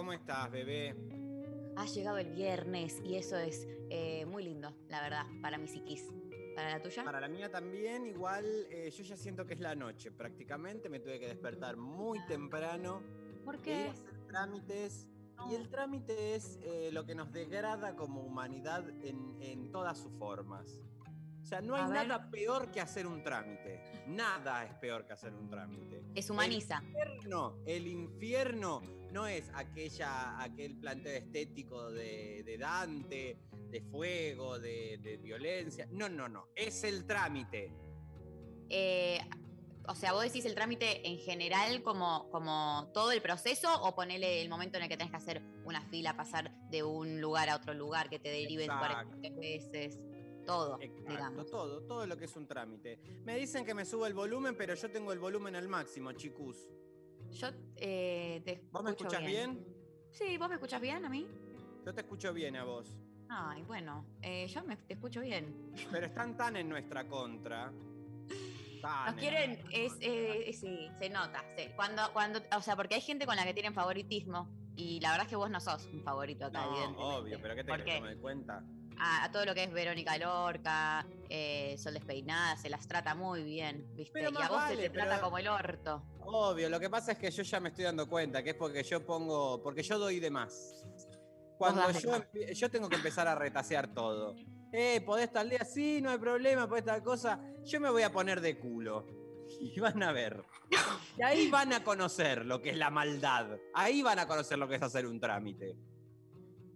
¿cómo estás, bebé? Ha llegado el viernes y eso es eh, muy lindo, la verdad, para mi psiquis. ¿Para la tuya? Para la mía también, igual eh, yo ya siento que es la noche prácticamente, me tuve que despertar muy temprano, ¿Por qué? hacer trámites, y el trámite es eh, lo que nos degrada como humanidad en, en todas sus formas. O sea, no hay nada peor que hacer un trámite. Nada es peor que hacer un trámite. Deshumaniza. El infierno, el infierno no es aquella, aquel planteo estético de, de Dante, de fuego, de, de violencia. No, no, no. Es el trámite. Eh, o sea, vos decís el trámite en general como, como todo el proceso o ponele el momento en el que tenés que hacer una fila, pasar de un lugar a otro lugar, que te deriven Exacto. 43 veces, todo, Exacto, digamos. todo, todo lo que es un trámite. Me dicen que me subo el volumen, pero yo tengo el volumen al máximo, chicos. Yo eh, te ¿Vos me escucho escuchás bien? Sí, ¿vos me escuchás bien a mí? Yo te escucho bien a vos. Ay, bueno, eh, yo me, te escucho bien. Pero están tan en nuestra contra. Tan Nos en quieren, es, contra. eh, sí, se nota. sí. Cuando, cuando, o sea, porque hay gente con la que tienen favoritismo y la verdad es que vos no sos un favorito acá, No, obvio, pero ¿qué te crees no me doy cuenta? A, a todo lo que es Verónica Lorca, eh, Sol Despeinada, se las trata muy bien, ¿viste? Pero y a vos se te trata como el orto. Obvio, lo que pasa es que yo ya me estoy dando cuenta, que es porque yo pongo, porque yo doy de más. Cuando yo, empie- yo tengo que empezar a retasear todo. Eh, ¿podés tal día? Sí, no hay problema, podés tal cosa. Yo me voy a poner de culo. Y van a ver. Y ahí van a conocer lo que es la maldad. Ahí van a conocer lo que es hacer un trámite.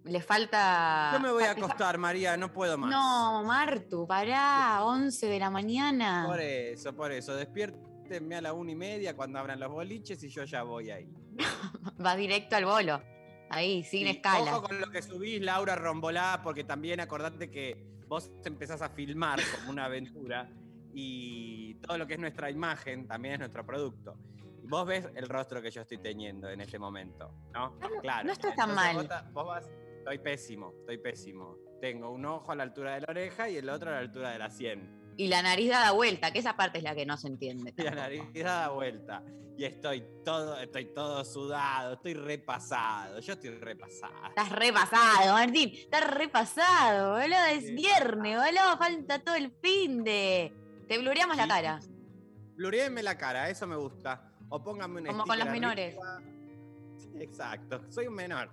Le falta. Yo me voy a acostar, María, no puedo más. No, Martu, pará, 11 de la mañana. Por eso, por eso. Despiértenme a la una y media cuando abran los boliches y yo ya voy ahí. Va directo al bolo. Ahí, sin Sí, escala. Ojo con lo que subís, Laura Rombolá, porque también acordate que vos empezás a filmar como una aventura y todo lo que es nuestra imagen también es nuestro producto. Vos ves el rostro que yo estoy teniendo en este momento, ¿no? No, claro. no está tan Entonces mal. Vos vas, estoy pésimo, estoy pésimo. Tengo un ojo a la altura de la oreja y el otro a la altura de la sien. Y la nariz da vuelta, que esa parte es la que no se entiende. Y la nariz da vuelta. Y estoy todo, estoy todo sudado, estoy repasado. Yo estoy repasado. Estás repasado, Martín. Estás repasado, boludo. Es Sí. viernes, boludo. Falta todo el fin de. Te blureamos la cara. Bluréenme la cara, eso me gusta. O pónganme un Como con los menores. arriba. Exacto, soy un menor.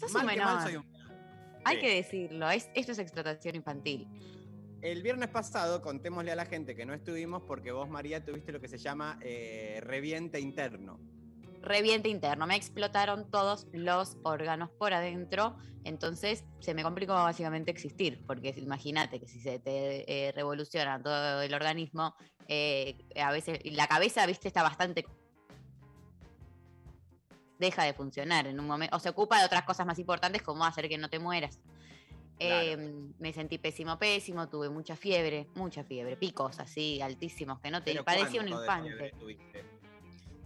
Sos Mal un que menor. mal soy un menor. Hay Sí. que decirlo. Es, esto es explotación infantil. El viernes pasado, contémosle a la gente que no estuvimos porque vos, María, tuviste lo que se llama eh, reviente interno. Reviente interno. Me explotaron todos los órganos por adentro. Entonces se me complicó básicamente existir. Porque imagínate que si se te eh, revoluciona todo el organismo, eh, a veces la cabeza, viste, está bastante deja de funcionar en un momento, o se ocupa de otras cosas más importantes como hacer que no te mueras. Claro. Eh, me sentí pésimo, pésimo, tuve mucha fiebre, mucha fiebre, picos así altísimos que no te parecía un ¿cuánto de infante.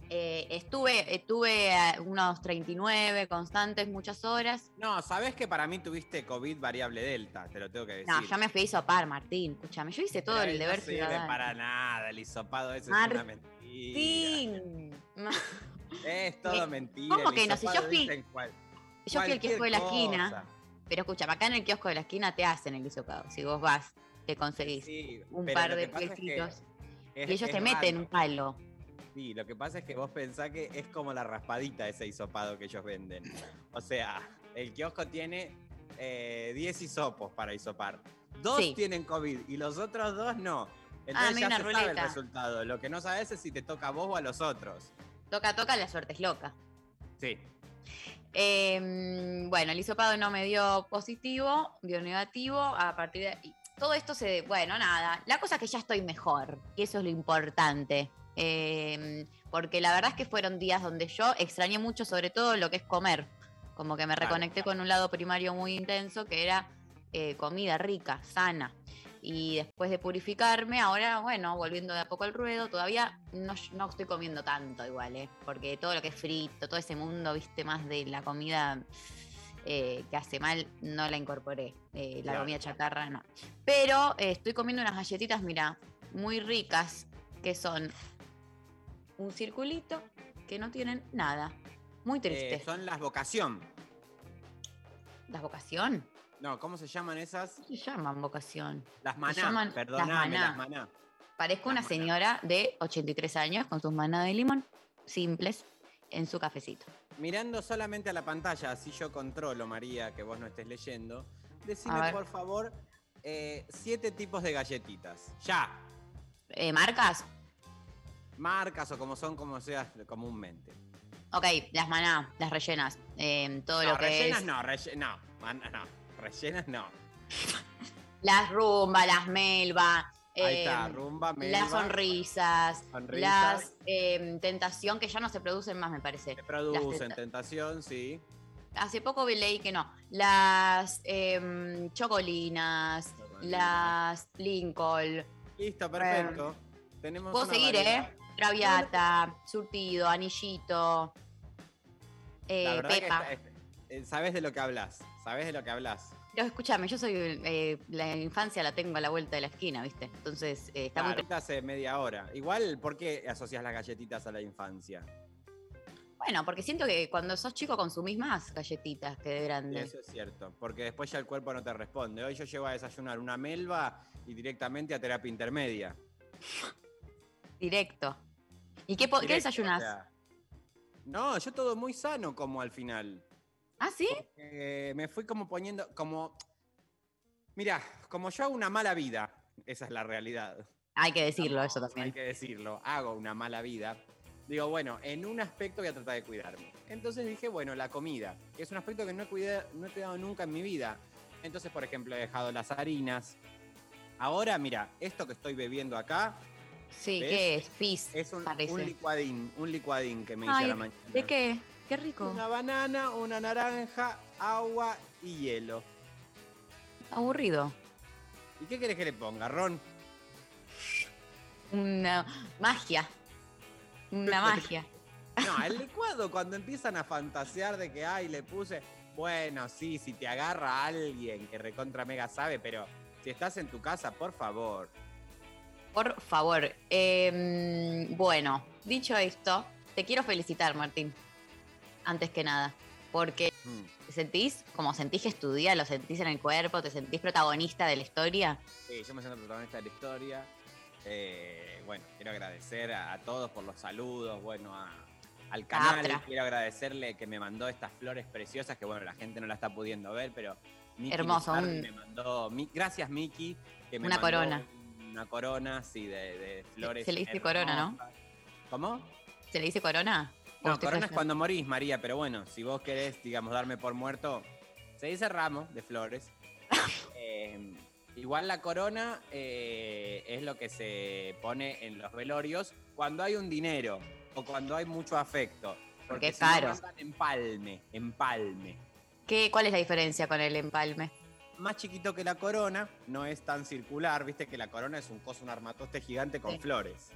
Eh, estuve, estuve a unos 39 constantes, muchas horas. No, sabés que para mí tuviste COVID variable delta, te lo tengo que decir. No, yo me fui a hisopar, Martín. Escúchame, yo hice todo Pero el no deber sirve ciudadano. para nada, el hisopado ese es una Martín. mentira. Ma- Es todo Eh, mentira. ¿cómo que no? Si yo fui- Yo fui al kiosco de la esquina, pero escúchame, acá en el kiosco de la esquina te hacen el hisopado. Si vos vas, te conseguís Sí, un par de es que es- y ellos te meten un palo. Sí, lo que pasa es que vos pensás que es como la raspadita ese hisopado que ellos venden. O sea, el kiosco tiene eh, 10 hisopos para hisopar. Dos Sí. tienen COVID y los otros dos no. Ah, Entonces ya se sabe el ruleta. resultado. Lo que no sabes es si te toca a vos o a los otros. Toca, toca, la suerte es loca. Sí. Eh, bueno, el hisopado no me dio positivo, dio negativo. A partir de. Todo esto se. Bueno, nada. La cosa es que ya estoy mejor. Y eso es lo importante. Eh, porque la verdad es que fueron días donde yo extrañé mucho, sobre todo lo que es comer. Como que me reconecté con un lado primario muy intenso, que era eh, comida rica, sana. Y después de purificarme, ahora, bueno, volviendo de a poco al ruedo, todavía no, no estoy comiendo tanto igual, ¿eh? Porque todo lo que es frito, todo ese mundo, viste, más de la comida eh, que hace mal, no la incorporé. Eh, la comida chatarra, no. Pero eh, estoy comiendo unas galletitas, mira, muy ricas, que son un circulito que no tienen nada. Muy triste. Son las vocación. ¿Las vocación? No, ¿cómo se llaman esas? ¿Qué se llaman vocación? Las maná. llaman las Perdóname, maná. las maná. Parezco una maná. señora de 83 años con sus manas de limón simples en su cafecito. Mirando solamente a la pantalla, así yo controlo, María, que vos no estés leyendo. Decime, por favor, eh, siete tipos de galletitas. Ya. Eh, ¿Marcas? Marcas o como son, como seas comúnmente. Ok, las maná, las rellenas. eh, todo no, lo que rellenas es. no, relle- no, man- no, rellenas no. Las rumba, las melva. Ahí eh, está, rumba, melva, las sonrisas, sonrisas. las eh, tentación, que ya no se producen más, me parece. Se producen, tentación, sí. Hace poco leí que no. Las em, chocolinas, las Lincoln. Listo, perfecto. Tenemos Puedo seguir, variedad. ¿eh? Traviata, surtido, anillito, eh, que pepa. está- eh, sabes de lo que hablas, sabes de lo que hablas. Pero escúchame, yo soy. eh, la infancia la tengo a la vuelta de la esquina, ¿viste? Entonces, eh, está Claro, muy. hace media hora. Igual, ¿por qué asocias las galletitas a la infancia? Bueno, porque siento que cuando sos chico consumís más galletitas que de grande. Eso es cierto, porque después ya el cuerpo no te responde. Hoy yo llego a desayunar una melva y directamente a terapia intermedia. Directo. ¿Y qué, Directo, desayunás? o sea. no, yo todo muy sano como al final. ¿Ah, sí? Eh, me fui como poniendo, como... Mira, como yo hago una mala vida, esa es la realidad. Hay que decirlo, eso Hay también. que decirlo, hago una mala vida. Digo, bueno, en un aspecto voy a tratar de cuidarme. Entonces dije, bueno, la comida, que es un aspecto que no he, cuidado, no he cuidado nunca en mi vida. Entonces, por ejemplo, he dejado las harinas. Ahora, mira, esto que estoy bebiendo acá Sí, ¿ves? ¿qué es? Fizz, es un, licuadín, un licuadín que me hice a la mañana. ¿De qué? Qué rico. Una banana, una naranja, agua y hielo. Aburrido. ¿Y qué querés que le ponga, Ron? Una magia. Una magia. No, el licuado, cuando empiezan a fantasear de que, ay, le puse. Bueno, sí, si te agarra alguien que recontra mega sabe, pero si estás en tu casa, por favor. Por favor. eh, bueno, dicho esto, te quiero felicitar, Martín. Antes que nada. Porque Mm, te sentís como sentís que estudia, lo sentís en el cuerpo, te sentís protagonista de la historia. Sí, yo me siento protagonista de la historia. Eh, bueno, quiero agradecer a, a todos por los saludos, bueno, a- al canal. Quiero agradecerle que me mandó estas flores preciosas, que bueno, la gente no la está pudiendo ver, pero Miki Hermoso, un- me mandó. mi- gracias, Miki. Que me Una mandó corona. Una corona, sí, de, de flores. se le dice corona, ¿no? ¿Cómo? ¿Se le dice corona? ¿O No, estoy corona es cuando morís, María, pero bueno, si vos querés, digamos, darme por muerto, se dice ramo de flores. Eh, igual la corona eh, es lo que se pone en los velorios cuando hay un dinero o cuando hay mucho afecto. Porque es si no, caro. empalme, empalme. ¿Qué, ¿Cuál es la diferencia con el empalme? Más chiquito que la corona, no es tan circular, viste que la corona es un coso, un armatoste gigante con Sí. flores.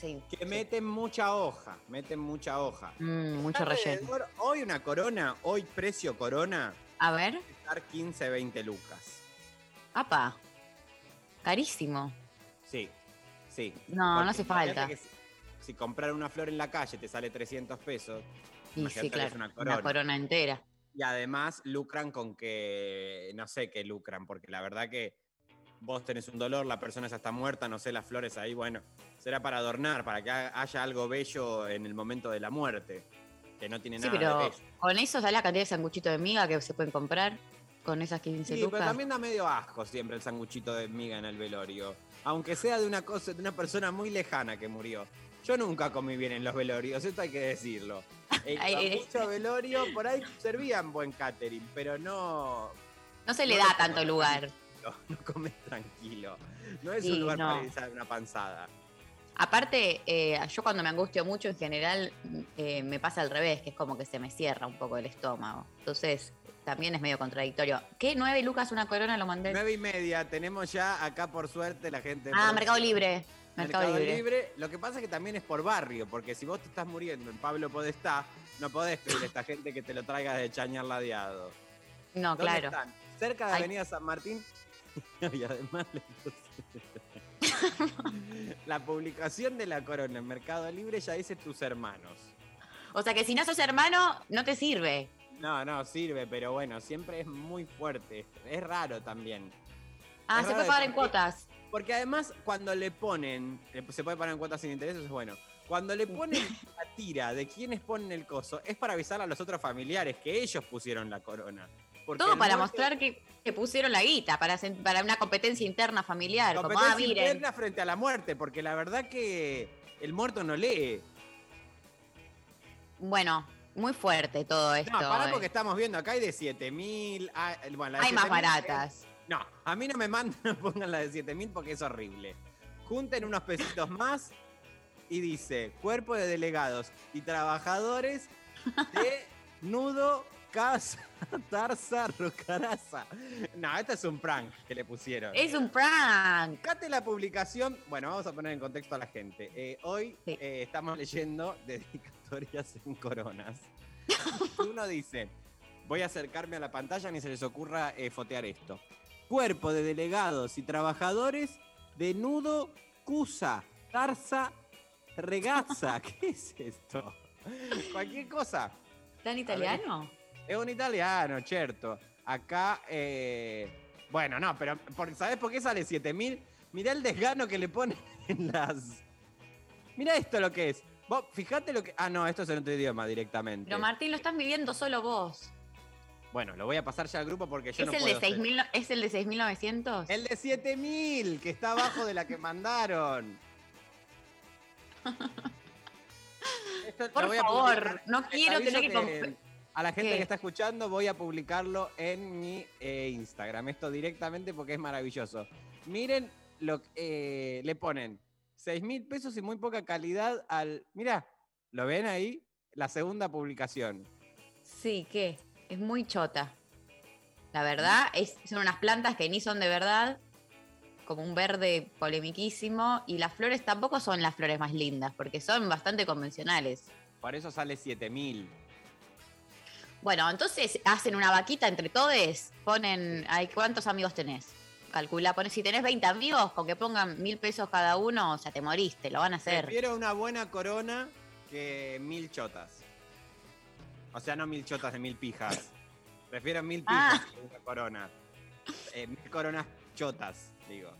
Sí. Que meten mucha hoja, meten mucha hoja. Mm, mucho relleno. Hoy una corona, hoy precio corona, A ver. estar 15, 20 lucas. Apa. Carísimo. Sí, sí. No, Porque no hace falta. que Si, si comprar una flor en la calle te sale 300 pesos, Y imagínate sí, claro. una Una corona. corona. entera. y además lucran con que, no sé qué lucran, porque la verdad que vos tenés un dolor, la persona ya está muerta, no sé, las flores ahí, bueno, será para adornar, para que ha- haya algo bello en el momento de la muerte, que no tiene Sí, nada de pero bello. con eso, ¿sabes la cantidad de sanguchitos de miga que se pueden comprar? con esas 15 Sí, lucas. pero también da medio asco siempre el sanguchito de miga en el velorio. Aunque sea de una cosa, de una persona muy lejana que murió. Yo nunca comí bien en los velorios, esto hay que decirlo. El Ay, eh. mucho velorio, por ahí servían buen catering, pero no, No se le no da tanto lugar. Tranquilo, no comes tranquilo. No es Sí, un lugar no. para irse a una panzada. Aparte, eh, yo cuando me angustio mucho, en general, eh, me pasa al revés, que es como que se me cierra un poco el estómago. Entonces, también es medio contradictorio. ¿Qué? ¿Nueve lucas una corona lo mandé? Nueve y media, tenemos ya acá por suerte la gente. Ah. Mercado Libre. Mercado, Mercado Libre. Libre. Lo que pasa es que también es por barrio, porque si vos te estás muriendo en Pablo Podestá, no podés pedirle a esta gente que te lo traiga de Chañar Ladeado. No, ¿Dónde claro. están? Cerca de Ay. Avenida San Martín. y además le puse- La publicación de la corona en Mercado Libre ya dice tus hermanos. O sea que si no sos hermano, no te sirve. No, no, sirve, pero bueno, siempre es muy fuerte. Es raro también. Ah, Es se puede pagar de en cuotas. Porque además, cuando le ponen, eh, se puede pagar en cuotas sin intereses, es bueno. Cuando le ponen la tira de quienes ponen el coso, es para avisar a los otros familiares que ellos pusieron la corona. Todo para mostrar que, que pusieron la guita, para, para una competencia interna familiar. Como, ah, competencia miren. interna frente a la muerte, porque la verdad que el muerto no lee. Bueno, muy fuerte todo esto. No, pará eh. porque estamos viendo, acá hay de 7000. ah, bueno, Hay más 7.000 baratas. No, a mí no me mandan, no pongan la de 7000 porque es horrible. Junten unos pesitos más y dice: cuerpo de delegados y trabajadores de Nudo, Casa, Tarza, Rocaraza. No, este es un prank que le pusieron. Es un prank. Fíjate la publicación. Bueno, vamos a poner en contexto a la gente. Eh, hoy Sí. eh, estamos leyendo dedicatorias en coronas. Uno dice: Voy a acercarme a la pantalla ni se les ocurra eh, fotear esto. Cuerpo de delegados y trabajadores de nudo, cusa, tarza, regaza. ¿Qué es esto? Cualquier cosa. ¿Tan italiano? Es un italiano, cierto. Acá, eh, bueno, no, pero por, ¿sabés por qué sale 7000? Mirá el desgano que le ponen en las. Mirá esto lo que es. Vos, fíjate lo que. Ah, no, esto es en otro idioma directamente. Pero Martín, lo estás viviendo solo vos. Bueno, lo voy a pasar ya al grupo porque yo ¿Es, no el puedo de hacer. 6000, no- ¿Es el de 6900? El de 7000, que está abajo de la que mandaron. Esto Por favor, no quiero tener que... A la gente ¿Qué? que está escuchando voy a publicarlo en mi eh, Instagram. Esto directamente porque es maravilloso. Miren lo que eh, le ponen 6 mil pesos y muy poca calidad al... Mira, ¿lo ven ahí? La segunda publicación. Sí, ¿qué? Es muy chota. La verdad, es, son unas plantas que ni son de verdad, como un verde polemiquísimo, y las flores tampoco son las flores más lindas, porque son bastante convencionales. Por eso sale 7 mil. Bueno, entonces hacen una vaquita entre todos, ponen, ay, ¿cuántos amigos tenés? Calcula, pones, si tenés 20 amigos, con que pongan mil pesos cada uno, o sea, te moriste, lo van a hacer. Prefiero una buena corona que mil chotas. O sea, no mil chotas de mil pijas. Prefiero mil pijas Ah. que una corona. Eh, mil coronas chotas, digo.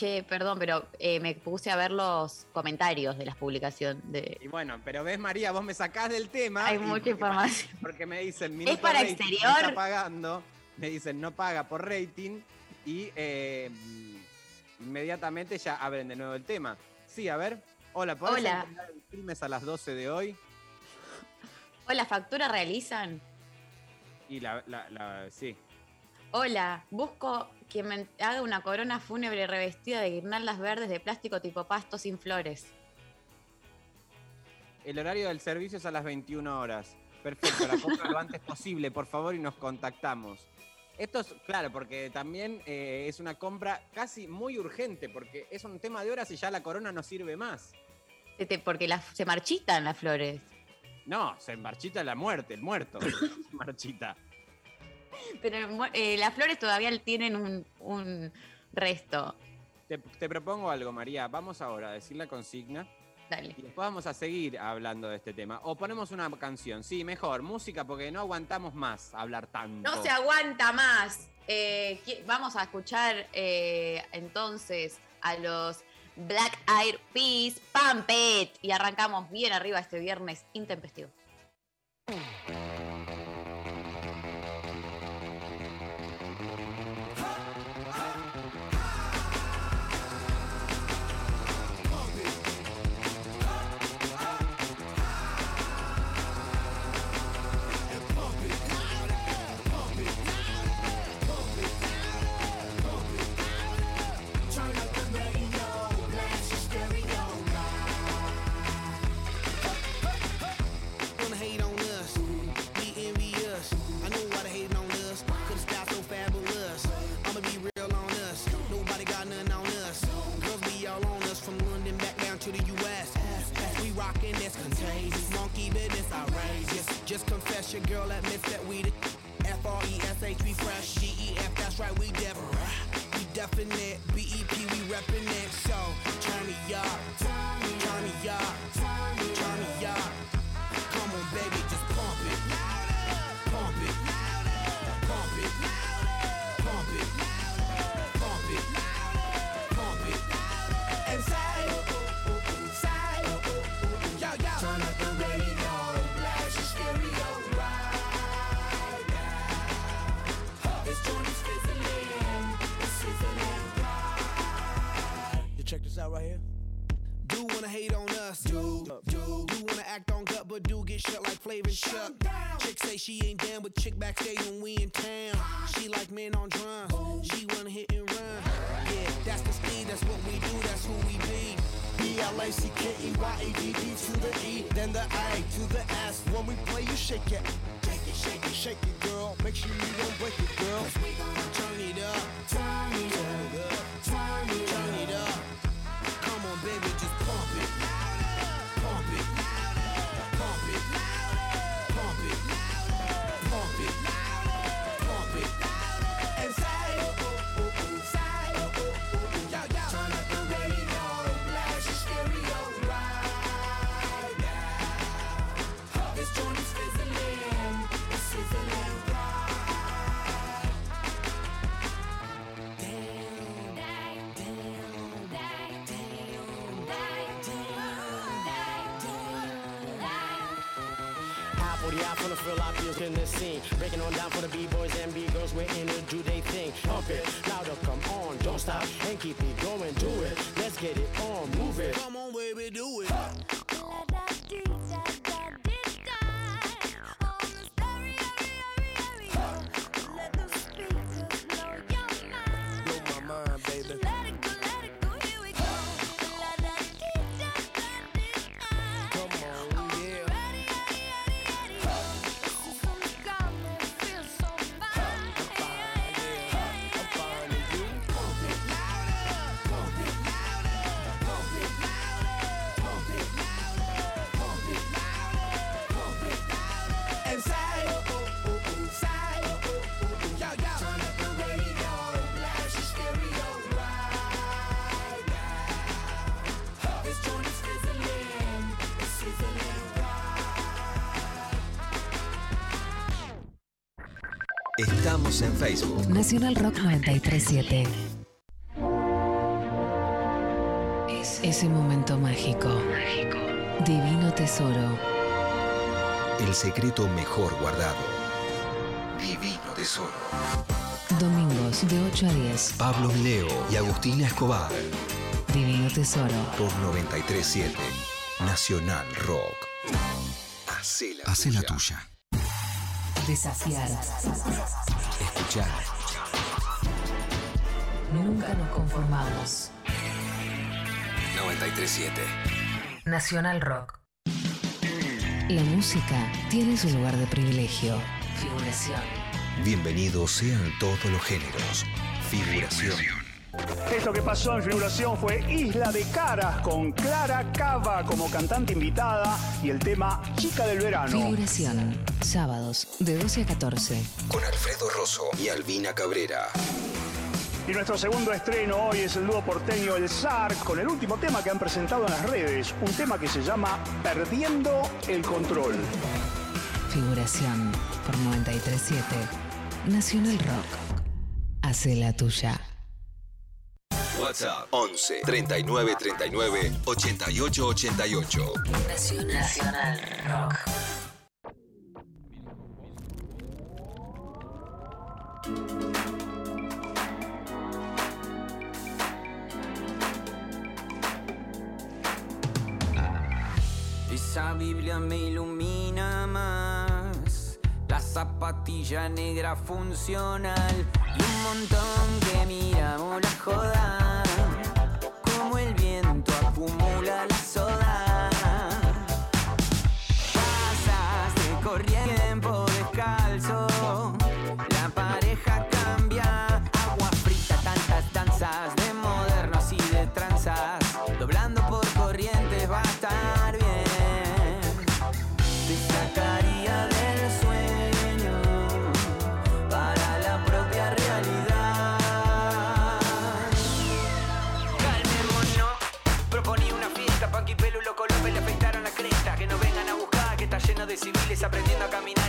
Che, perdón, pero eh, me puse a ver los comentarios de las publicaciones. De... Y bueno, pero ves, María, vos me sacás del tema. Hay mucha información. Porque me dicen, minuto para rating, no exterior? está pagando. Me dicen, no paga por rating. Y eh, inmediatamente ya abren de nuevo el tema. Sí, a ver. Hola, ¿podés Hola. el filmes a las 12 de hoy? Hola, ¿factura realizan? Y la, la, la- sí. Hola, busco que me haga una corona fúnebre revestida de guirnaldas verdes de plástico tipo pasto sin flores. El horario del servicio es a las 21 horas. Perfecto, la compra lo antes posible, por favor, y nos contactamos. Esto es, claro, porque también eh, es una compra casi muy urgente, porque es un tema de horas y ya la corona no sirve más. Porque se marchitan las flores. No, se marchita la muerte, el muerto. se marchita. Pero eh, las flores todavía tienen un, un resto. Te, te propongo algo, María. Vamos ahora a decir la consigna Dale. y después vamos a seguir hablando de este tema. O ponemos una canción. Sí, mejor, música, porque no aguantamos más hablar tanto. No se aguanta más. Eh, vamos a escuchar eh, entonces a los Black Eyed Peas, Pump It. Y arrancamos bien arriba este viernes intempestivo. backstage and Estamos en Facebook. Nacional Rock 937. Es Ese momento mágico. Mágico. Divino tesoro. El secreto mejor guardado. Divino tesoro. Domingos de 8 a 10. Pablo Mileo y Agustina Escobar. Divino tesoro. Por 937. Nacional Rock. Hacé. La tuya de saciar. Escuchar. Nunca nos conformamos. 937 Nacional Rock. La música tiene su lugar de privilegio. Figuración. Bienvenidos sean todos los géneros. Figuración. Esto que pasó en figuración fue Isla de Caras con Clara Cava como cantante invitada y el tema Chica del Verano. Figuración, sábados de 12 a 14. Con Alfredo Rosso y Albina Cabrera. Y nuestro segundo estreno hoy es el dúo porteño El Zar con el último tema que han presentado en las redes, un tema que se llama Perdiendo el Control. Figuración por 937 Nacional Rock. Hace la tuya. WhatsApp 11 39 39 88 88. Nacional, Nacional Rock. Esa Biblia me ilumina zapatilla negra funcional y un montón que miramos la joda, como el viento acumula la soda. aprendiendo a caminar.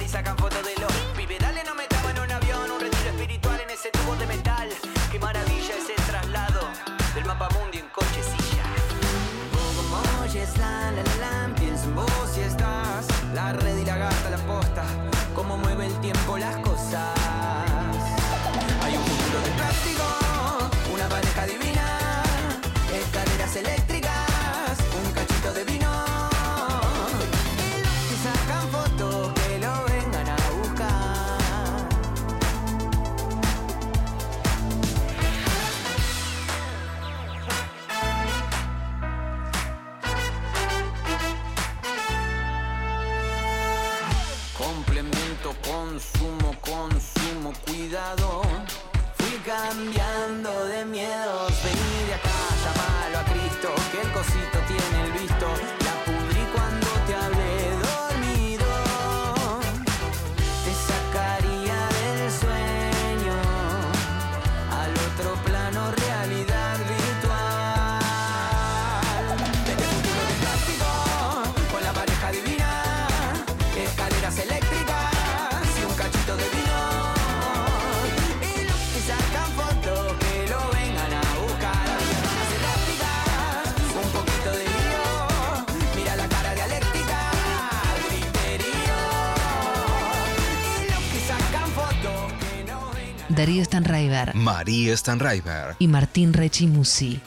María Stanraiver. y Martín Rechimusi.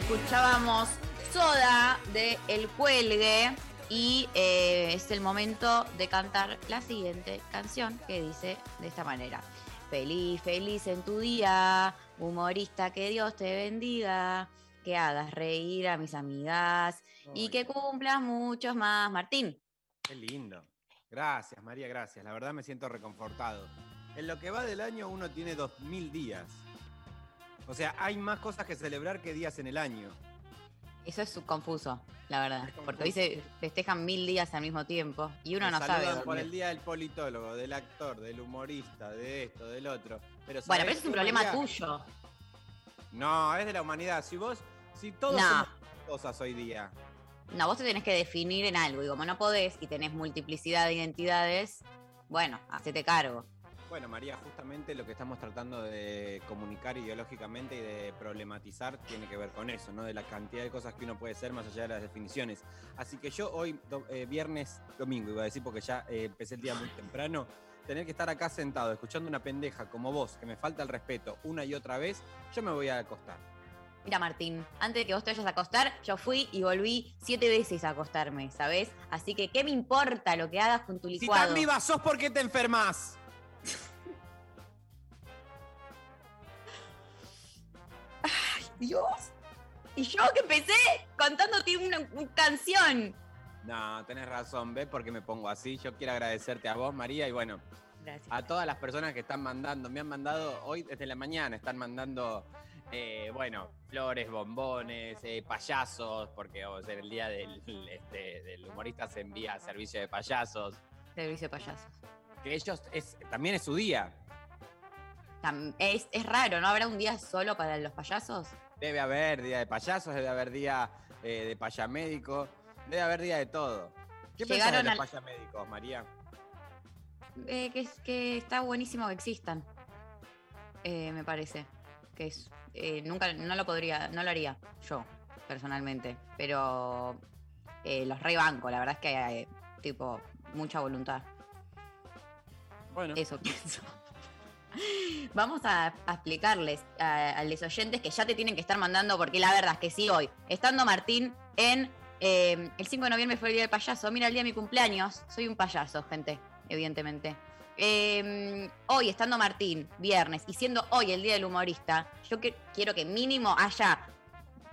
Escuchábamos Soda de El Cuelgue y eh, es el momento de cantar la siguiente canción que dice de esta manera. Feliz, feliz en tu día, humorista, que Dios te bendiga, que hagas reír a mis amigas y que cumplas muchos más. Martín, Qué lindo. Gracias, María, gracias. La verdad me siento reconfortado. En lo que va del año uno tiene 2000 días. O sea, hay más cosas que celebrar que días en el año. eso es confuso, la verdad, porque hoy se festejan mil días al mismo tiempo y uno Me no sabe. por el día del politólogo, del actor, del humorista, de esto, del otro. Pero Bueno, ¿sabés pero ese es un problema tuyo. No, es de la humanidad. Si vos, si todos No. somos cosas hoy día. No, vos te tenés que definir en algo y como no podés y tenés multiplicidad de identidades, bueno, hacete cargo. Bueno, María, justamente lo que estamos tratando de comunicar ideológicamente y de problematizar tiene que ver con eso, ¿no? De la cantidad de cosas que uno puede ser más allá de las definiciones. Así que yo hoy, do- eh, viernes, domingo, iba a decir porque ya eh, empecé el día muy temprano, tener que estar acá sentado escuchando una pendeja como vos, que me falta el respeto una y otra vez, yo me voy a acostar. Mira, Martín, antes de que vos te vayas a acostar, yo fui y volví siete veces a acostarme, ¿sabés? Así que, ¿qué me importa lo que hagas con tu Si licuado? tan viva sos, ¿por qué te enfermas? Dios. Y yo que empecé contándote una, una canción. No, tenés razón, ¿ves? Porque me pongo así. Yo quiero agradecerte a vos, María, y bueno, Gracias. a todas las personas que están mandando. Me han mandado hoy desde la mañana, están mandando, eh, bueno, flores, bombones, eh, payasos, porque vamos a ser el día del, este, del humorista se envía servicio de payasos. Servicio de payasos. Que ellos es, también es su día. Es, es raro, ¿no? ¿Habrá un día solo para los payasos? Debe haber día de payasos, debe haber día eh, de payamédico, debe haber día de todo. ¿Qué pensás de Llegaron los al- payamédicos, María? Eh, que, es- que está buenísimo que existan. Eh, me parece. Que es. eh, nunca, no lo podría, no lo haría yo, personalmente. Pero los rey banco, la verdad es que hay, tipo, mucha voluntad. Bueno, Eso pienso. Vamos a, explicarles a, los oyentes que ya te tienen que estar mandando, porque la verdad es que sí, hoy, estando Martín en eh, el 5 de noviembre fue el día del payaso, mira el día de mi cumpleaños, soy un payaso, gente, evidentemente. Eh, hoy, estando Martín, viernes, y siendo hoy el día del humorista, yo quiero que mínimo haya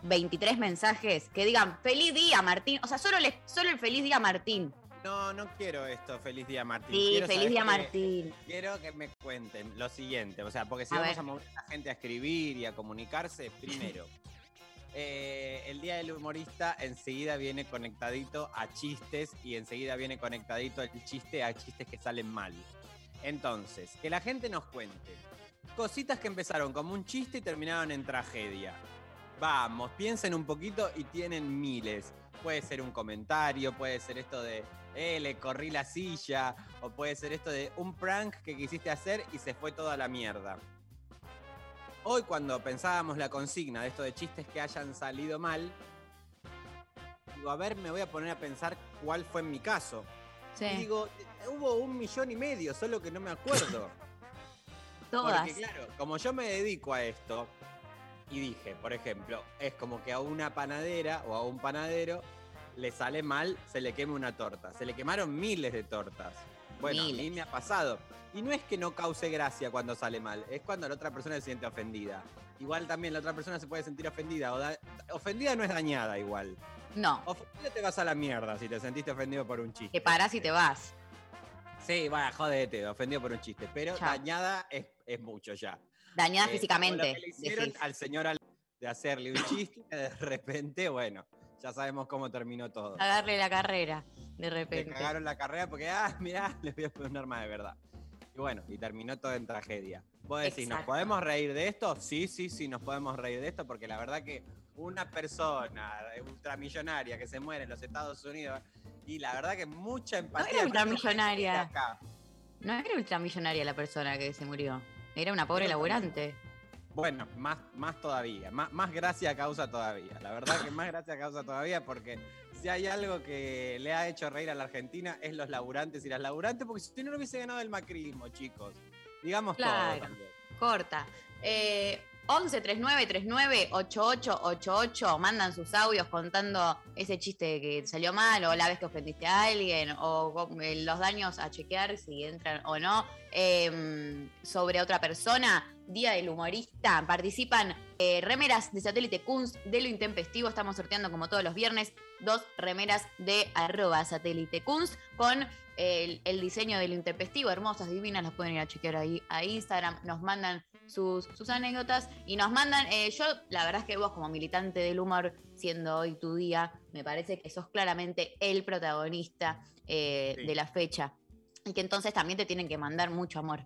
23 mensajes que digan feliz día, Martín. O sea, solo, solo el feliz día, Martín. No, no quiero esto, feliz día, Martín. Sí, Quiero feliz día, que- Martín. Quiero que me cuenten lo siguiente, o sea, porque si A vamos ver. a mover a la gente a escribir y a comunicarse, primero, eh, el Día del Humorista enseguida viene conectadito a chistes y enseguida viene conectadito el chiste a chistes que salen mal. Entonces, que la gente nos cuente cositas que empezaron como un chiste y terminaron en tragedia. Vamos, piensen un poquito y tienen miles. Puede ser un comentario, puede ser esto de, eh, le corrí la silla, o puede ser esto de un prank que quisiste hacer y se fue toda la mierda. Hoy cuando pensábamos la consigna de esto de chistes que hayan salido mal, digo, a ver, me voy a poner a pensar cuál fue en mi caso. Y digo, hubo un millón y medio, solo que no me acuerdo. todas. Porque claro, como yo me dedico a esto, y dije, por ejemplo, es como que a una panadera o a un panadero le sale mal, se le queme una torta. Se le quemaron miles de tortas. Bueno, a mí me ha pasado. Y no es que no cause gracia cuando sale mal, es cuando la otra persona se siente ofendida. Igual también la otra persona se puede sentir ofendida. O da- ofendida no es dañada igual. No, Ofendida te vas a la mierda si te sentiste ofendido por un chiste. que parás y te vas. Sí, va, jodete, ofendido por un chiste. Pero Chao. dañada es, es mucho ya. Dañada Eh, físicamente. como Lo que le hicieron decís. al señor de hacerle un chiste, de repente, bueno, ya sabemos cómo terminó todo. A darle la carrera, de Le repente. cagaron la carrera porque, ah, mirá, le voy a poner un arma de verdad. Y bueno, y terminó todo en tragedia. Vos decís, ¿nos podemos reír de esto? Sí, sí, sí, nos podemos reír de esto porque la verdad que una persona ultramillonaria que se muere en los Estados Unidos y la verdad que mucha empatía. era con ultramillonaria. acá. No era ultramillonaria la persona que se murió. Era una pobre Era laburante. Bueno, más, más todavía, más, más gracia causa todavía. La verdad que más gracia causa todavía porque si hay algo que le ha hecho reír a la Argentina es los laburantes y las laburantes, porque si no, no hubiese ganado el macrismo, chicos. Digamos Claro. todo también. Corta. Eh, 11 39 39 88 88 mandan sus audios contando ese chiste que salió mal o la vez que ofendiste a alguien o eh, los daños a chequear si entran o no eh, sobre otra persona. Día del humorista. Participan eh, remeras de satélite Kunz de lo intempestivo. Estamos sorteando como todos los viernes dos remeras de arroba satélite Kunz con el, el diseño de lo intempestivo. Hermosas, divinas. Las pueden ir a chequear ahí a Instagram. Nos mandan sus, sus anécdotas y nos mandan, eh, yo la verdad es que vos como militante del humor, siendo hoy tu día, me parece que sos claramente el protagonista eh, Sí. de la fecha y que entonces también te tienen que mandar mucho amor,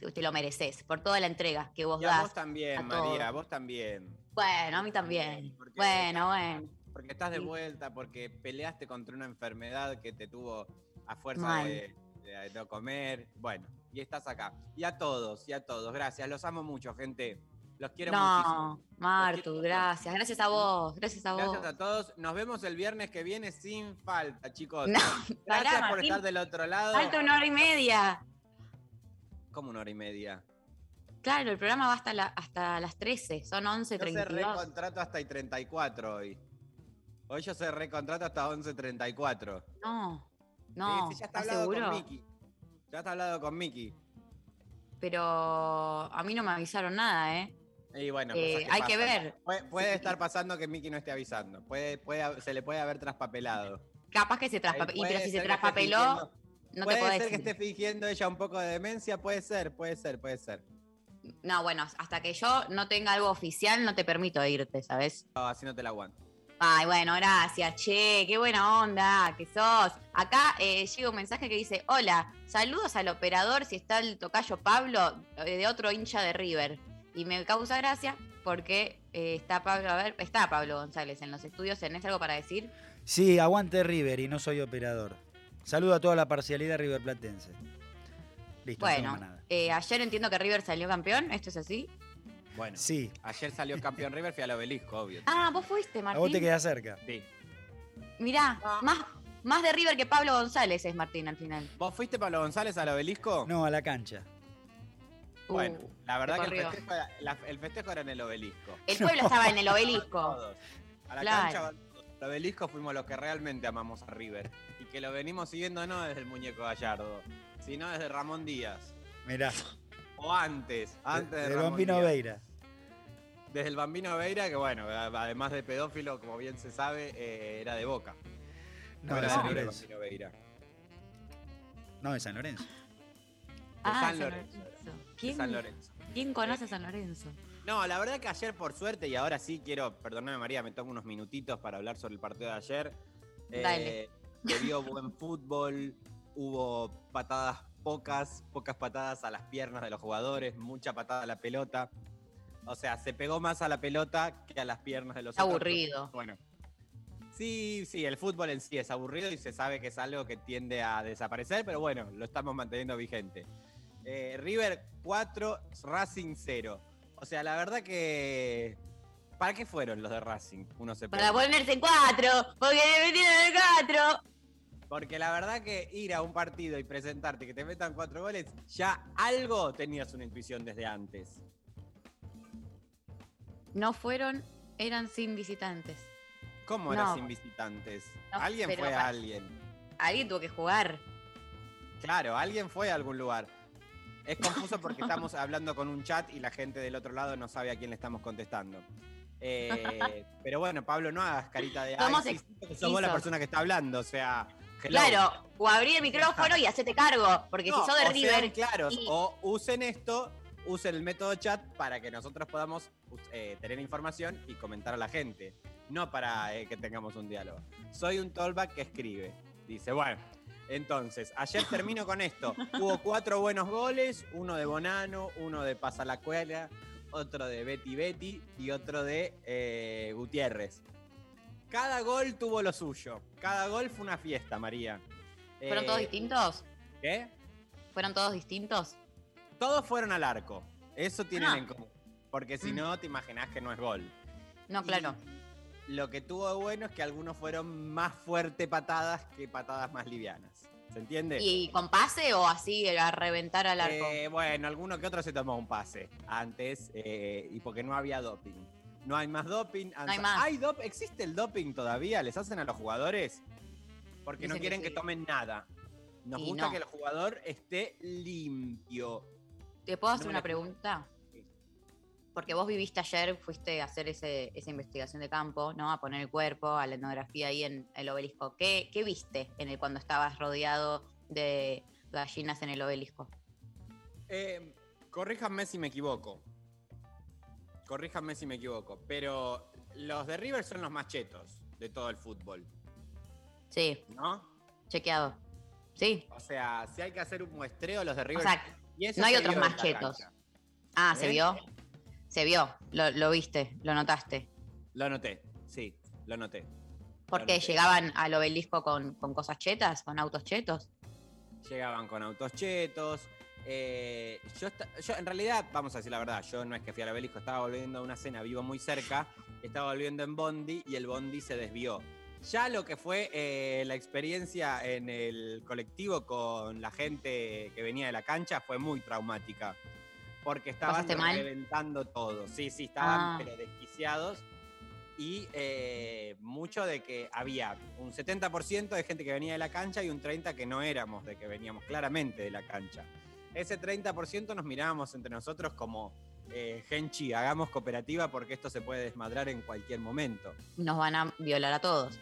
que te lo mereces, por toda la entrega que vos Y a das. vos también, a María, vos también. Bueno, a mí también. Porque- Bueno, bueno. Porque estás de vuelta, porque peleaste contra una enfermedad que te tuvo a fuerza Mal. de, de no comer. Bueno, y estás acá. Y a todos, y a todos. Gracias, los amo mucho, gente. Los quiero muchísimo. No, Martu, gracias. Gracias a vos, gracias a vos. Gracias a todos. Nos vemos el viernes que viene sin falta, chicos. No, Gracias pará, por Martín. estar del otro lado. Falta una hora y media. Como una hora y media. Claro, el programa va hasta, la- hasta las 13, son Yo cerré 11.32. contrato hasta y 34 hoy. Hoy yo cerré contrato hasta 11.34. No, no, sí, ya está ¿estás hablado seguro? con Miki. Ya está hablado con Miki. Pero a mí no me avisaron nada, ¿eh? Y bueno, Eh, cosas hay que ver. Puede, puede estar pasando que Miki no esté avisando. Puede, puede, se le puede haber traspapelado. Capaz que se traspapeló. Puede pero si se traspapeló, no te puede ser decir. que esté fingiendo ella un poco de demencia, puede ser, puede ser, puede ser. No, bueno, hasta que yo no tenga algo oficial, no te permito irte, ¿sabes? No, así no te la aguanto. Ay, bueno, gracias, che, qué buena onda que sos. Acá eh, llega un mensaje que dice, hola, saludos al operador si está el tocayo Pablo eh, de otro hincha de River. Y me causa gracia porque eh, está Pablo, a ver, está Pablo González en los estudios, ¿tenés algo para decir? Sí, aguante River y no soy operador. Saludo a toda la parcialidad River Platense. Listo, no Bueno, eh, ayer entiendo que River salió campeón, ¿esto es así? Bueno, Sí, ayer salió campeón River, fui al obelisco, obvio. Ah, vos fuiste, a Martín. vos te quedás cerca. Sí. Mirá, Ah. más, más de River que Pablo González es Martín al final. ¿Vos fuiste Pablo González al obelisco? No, a la cancha. Bueno, Uh, la verdad que el festejo, era, la- el festejo era en el obelisco. El pueblo estaba en el obelisco. Todos. A la Claro. cancha, al obelisco fuimos los que realmente amamos a River. Y que lo venimos siguiendo no desde el muñeco Gallardo, sino desde Ramón Díaz. Mirá, O antes, antes de, de Ramón Bambino Díaz. Veira. Desde el Bambino Veira, que bueno, además de pedófilo, como bien se sabe, eh, era de Boca. No, era de de San Lorenzo. Veira. No, de San Lorenzo. Ah, San Lorenzo. ¿Quién, San Lorenzo. quién conoce a San Lorenzo? No, la verdad que ayer, por suerte, y ahora sí quiero, perdóname María, me tomo unos minutitos para hablar sobre el partido de ayer. Eh, Dale. Se vio buen fútbol, hubo patadas pocas, pocas patadas a las piernas de los jugadores, mucha patada a la pelota. O sea, se pegó más a la pelota que a las piernas de los Está otros. aburrido. Bueno. Sí, sí, el fútbol en sí es aburrido y se sabe que es algo que tiende a desaparecer, pero bueno, lo estamos manteniendo vigente. Eh, River 4, Racing 0. O sea, la verdad que. ¿Para qué fueron los de Racing? Uno se Para ponerse en cuatro, porque le metieron en cuatro. Porque la verdad que ir a un partido y presentarte que te metan cuatro goles, ya algo tenías una intuición desde antes. No fueron, eran sin visitantes. ¿Cómo era No. sin visitantes? No, alguien fue a alguien. Alguien tuvo que jugar. Claro, alguien fue a algún lugar. Es confuso porque estamos hablando con un chat y la gente del otro lado no sabe a quién le estamos contestando. Eh, pero bueno, Pablo, no hagas carita de Somos "Ay, sí, sos vos la exquisos". persona que está hablando. O sea, Hello. Claro, o abrí el micrófono y hacete cargo, porque No, si sos de River. sean claros, y- o usen esto, usen el método chat para que nosotros podamos eh, tener información y comentar a la gente. No para eh, que tengamos un diálogo. Soy un tollback que escribe. Dice, bueno, entonces, ayer termino con esto. Hubo cuatro buenos goles, uno de Bonano, uno de Pasalacuela, otro de Betty Betty y otro de eh, Gutiérrez. Cada gol tuvo lo suyo. Cada gol fue una fiesta, María. ¿Fueron todos distintos? ¿Qué? ¿Fueron todos distintos? Todos fueron al arco. Eso tienen Ah. en común. Porque si Mm. no, te imaginás que no es gol. No, claro. Y lo que tuvo de bueno es que algunos fueron más fuerte patadas que patadas más livianas. ¿Se entiende? ¿Y con pase o así a reventar al arco? Eh, bueno, alguno que otro se tomó un pase antes eh, y porque no había doping. No hay más doping. No hay más. dop- ¿Existe el doping todavía? ¿Les hacen a los jugadores? Porque no Dicen quieren que, sí. tomen nada. Nos Y gusta no. que el jugador esté limpio. ¿Te puedo hacer no una pregunta? Sí. Porque vos viviste ayer, fuiste a hacer ese, esa investigación de campo, ¿no? A poner el cuerpo, a la etnografía ahí en el obelisco. ¿Qué, qué viste en el, cuando estabas rodeado de gallinas en el obelisco? Eh, corríjanme si me equivoco. Corríjanme si me equivoco. Pero los de River son los más chetos de todo el fútbol, Sí, ¿no? chequeado. Sí. O sea, si hay que hacer un muestreo, los de O River. sea, no hay se otros más chetos. ah, ¿se ¿Eh? vio? Se vio, lo, lo viste, lo notaste. Lo noté, sí, lo noté. Porque noté. llegaban al obelisco con, con cosas chetas, con autos chetos. Llegaban con autos chetos. eh, yo, yo, en realidad, vamos a decir la verdad, yo no es que fui al obelisco, estaba volviendo a una cena, vivo muy cerca, estaba volviendo en Bondi y el Bondi se desvió. Ya lo que fue eh, la experiencia en el colectivo con la gente que venía de la cancha fue muy traumática. Porque estaban reventando todo. Sí, sí, estaban Ah. pero desquiciados. Y eh, mucho de que había un 70% de gente que venía de la cancha y un 30% que no éramos, de que veníamos claramente de la cancha. Ese 30% nos mirábamos entre nosotros como, eh, Genchi, hagamos cooperativa porque esto se puede desmadrar en cualquier momento. Nos van a violar a todos.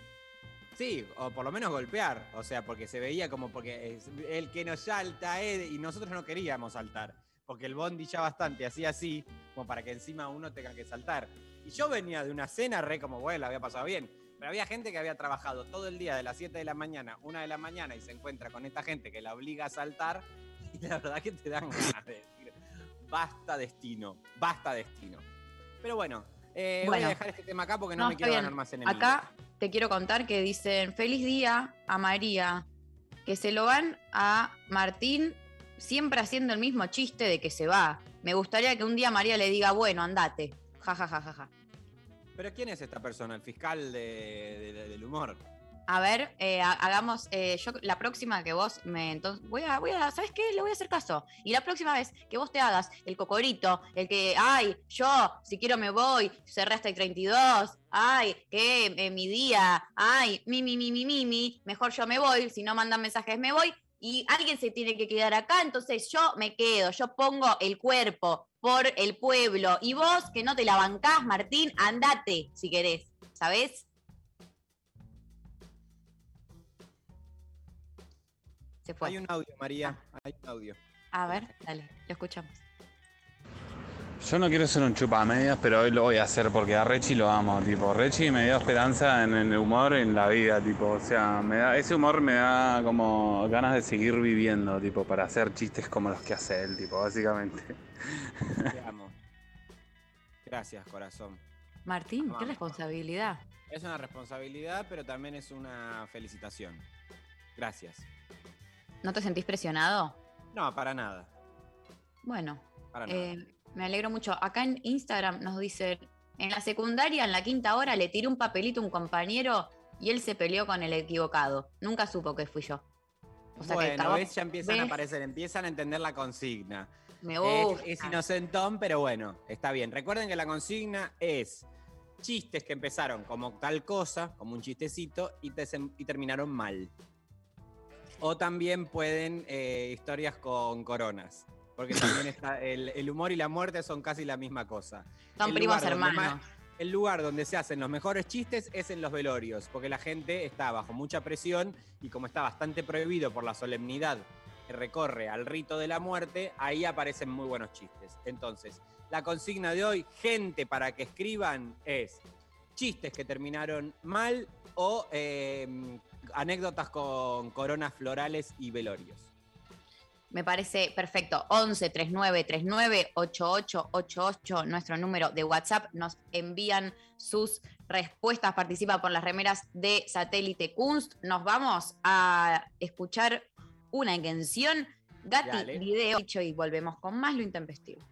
Sí, o por lo menos golpear, o sea, porque se veía como porque el que nos salta es, y nosotros no queríamos saltar, porque el bondi ya bastante hacía así, como para que encima uno tenga que saltar. Y yo venía de una cena re como, bueno, la había pasado bien, pero había gente que había trabajado todo el día de las 7 de la mañana, 1 de la mañana y se encuentra con esta gente que la obliga a saltar y la verdad que te dan ganas de decir, basta destino, basta destino. Pero bueno, eh, voy a dejar este tema acá porque no, No, me quiero bien. ganar más enemigos. Acá te quiero contar que dicen feliz día a María, que se lo van a Martín siempre haciendo el mismo chiste de que se va. Me gustaría que un día María le diga, bueno, andate. Ja, ja, ja, ja, ja. ¿Pero quién es esta persona? ¿El fiscal de- de- del humor? A ver, eh, ha- hagamos, eh, yo la próxima que vos me, entonces, voy a, voy a, ¿sabes qué? Le voy a hacer caso. Y la próxima vez que vos te hagas el cocorito, el que, ay, yo, si quiero me voy, cerré hasta el 32, ay, que eh, mi día, ay, mi, mi, mi, mi, mi, mejor yo me voy, si no mandan mensajes me voy, y alguien se tiene que quedar acá, entonces yo me quedo, yo pongo el cuerpo por el pueblo, y vos que no te la bancás, Martín, andate, si querés, ¿sabés? Se fue. Hay un audio, María. Hay un audio. A ver, dale, lo escuchamos. Yo no quiero ser un chupamedias, pero hoy lo voy a hacer porque a Rechi lo amo, tipo, Rechi me dio esperanza en el humor en la vida, tipo, o sea, me da, ese humor me da como ganas de seguir viviendo, tipo, para hacer chistes como los que hace él, tipo, básicamente. Te amo. Gracias, corazón. Martín, qué responsabilidad. Es una responsabilidad, pero también es una felicitación. Gracias. ¿No te sentís presionado? No, para nada. Bueno, Para nada. eh, me alegro mucho. Acá en Instagram nos dicen, en la secundaria, en la quinta hora, le tiré un papelito a un compañero y él se peleó con el equivocado. Nunca supo que fui yo. O sea que bueno, acabó- ves, ya empiezan a aparecer, empiezan a entender la consigna. Me Es, gusta. es inocentón, pero bueno, está bien. Recuerden que la consigna es chistes que empezaron como tal cosa, como un chistecito, y, te- y terminaron mal. O también pueden eh, historias con coronas. Porque también está el, el humor y la muerte son casi la misma cosa. Son el primos hermanos. más- el lugar donde se hacen los mejores chistes es en los velorios, porque la gente está bajo mucha presión y como está bastante prohibido por la solemnidad que recorre al rito de la muerte, ahí aparecen muy buenos chistes. Entonces, la consigna de hoy, gente para que escriban, es chistes que terminaron mal o eh, anécdotas con coronas florales y velorios. Me parece perfecto. 11 39 39 88 88, nuestro número de WhatsApp. Nos envían sus respuestas. Participa por las remeras de Satélite Kunst. Nos vamos a escuchar una canción. Gati Dale. video y volvemos con más lo intempestivo.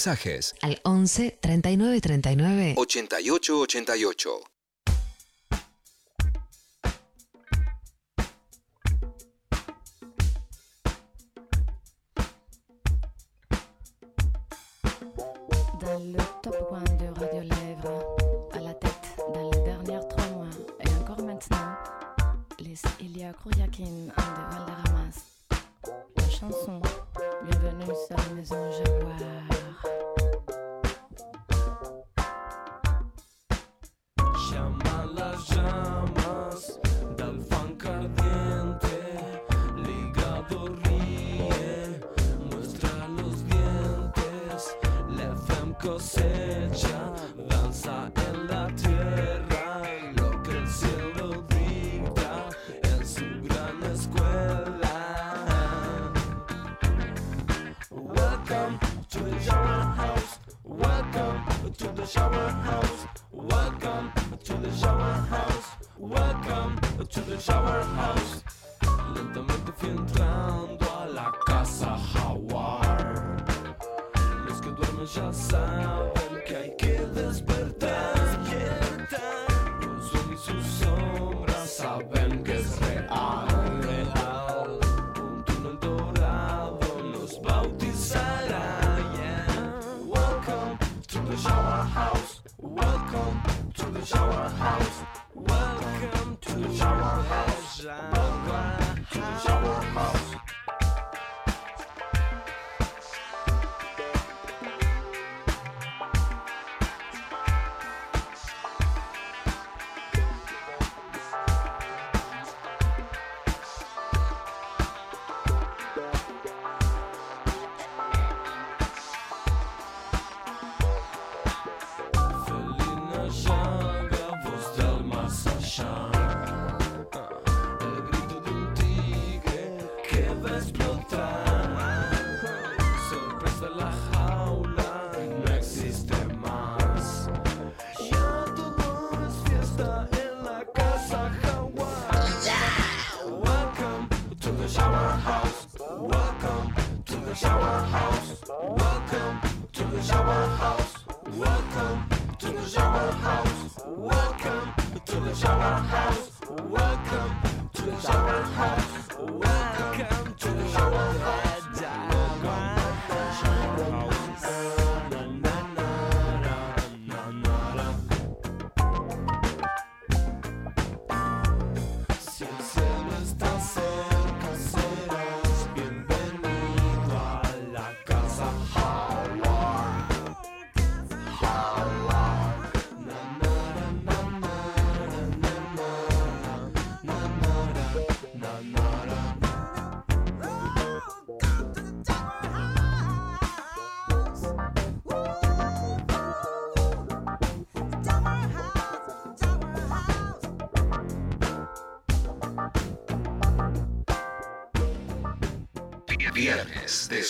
Mensajes Al 11 39 39 88 88.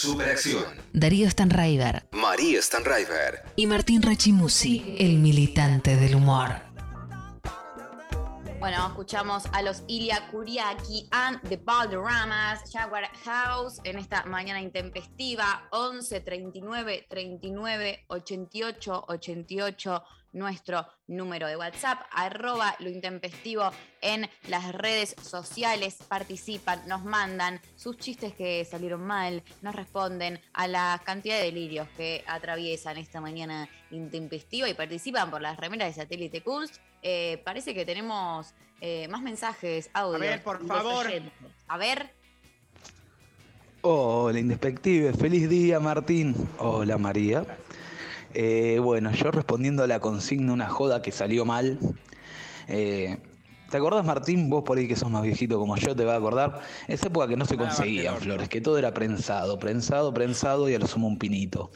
Superacción. Darío Stanraiver María Stanraiver. y Martín Rachimusi, el militante del humor. Bueno, escuchamos a los Ilya Kuriaki and the Baldoramas, Jaguar House, en esta mañana intempestiva, 11 39 39 88 88, nuestro número de WhatsApp, arroba lo intempestivo en las redes sociales, participan, nos mandan sus chistes que salieron mal, nos responden a la cantidad de delirios que atraviesan esta mañana intempestiva y participan por las remeras de Satélite Kunst. Eh, parece que tenemos eh, más mensajes, audio. A ver, por favor. A ver, Hola, Indespective. Feliz día, Martín. Hola, María. Eh, bueno, yo respondiendo a la consigna, una joda que salió mal. Eh, ¿Te acordás, Martín? Vos por ahí que sos más viejito como yo, te vas a acordar. Esa época que no se conseguían flores, que todo era prensado, prensado, prensado y a lo sumo un pinito.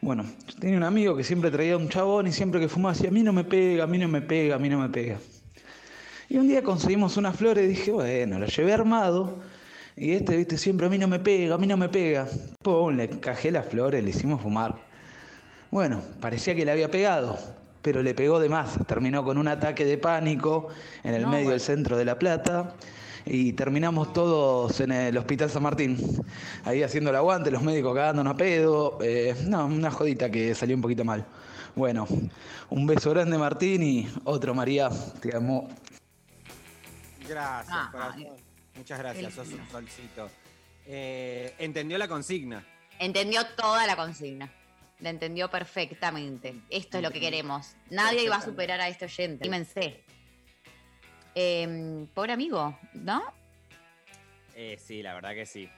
Bueno, yo tenía un amigo que siempre traía un chabón y siempre que fumaba decía, a mí no me pega, a mí no me pega, a mí no me pega. Y un día conseguimos unas flores y dije, bueno, lo llevé armado. Y este, viste, siempre a mí no me pega, a mí no me pega. Pum, le encajé las flores, le hicimos fumar. Bueno, parecía que le había pegado, pero le pegó de más. Terminó con un ataque de pánico en el medio del centro de La Plata. Y terminamos todos en el Hospital San Martín, ahí haciendo el aguante, los médicos cagándonos a pedo. eh, no, una jodita que salió un poquito mal. Bueno, un beso grande Martín y otro María, te amo. Gracias, Ah, corazón. Muchas gracias, El- sos un solcito. Eh, entendió la consigna. entendió toda la consigna. La entendió perfectamente. Esto es lo que queremos. Nadie iba a superar a este oyente. Dímense. Eh, pobre amigo, ¿no? Eh, sí, la verdad que sí.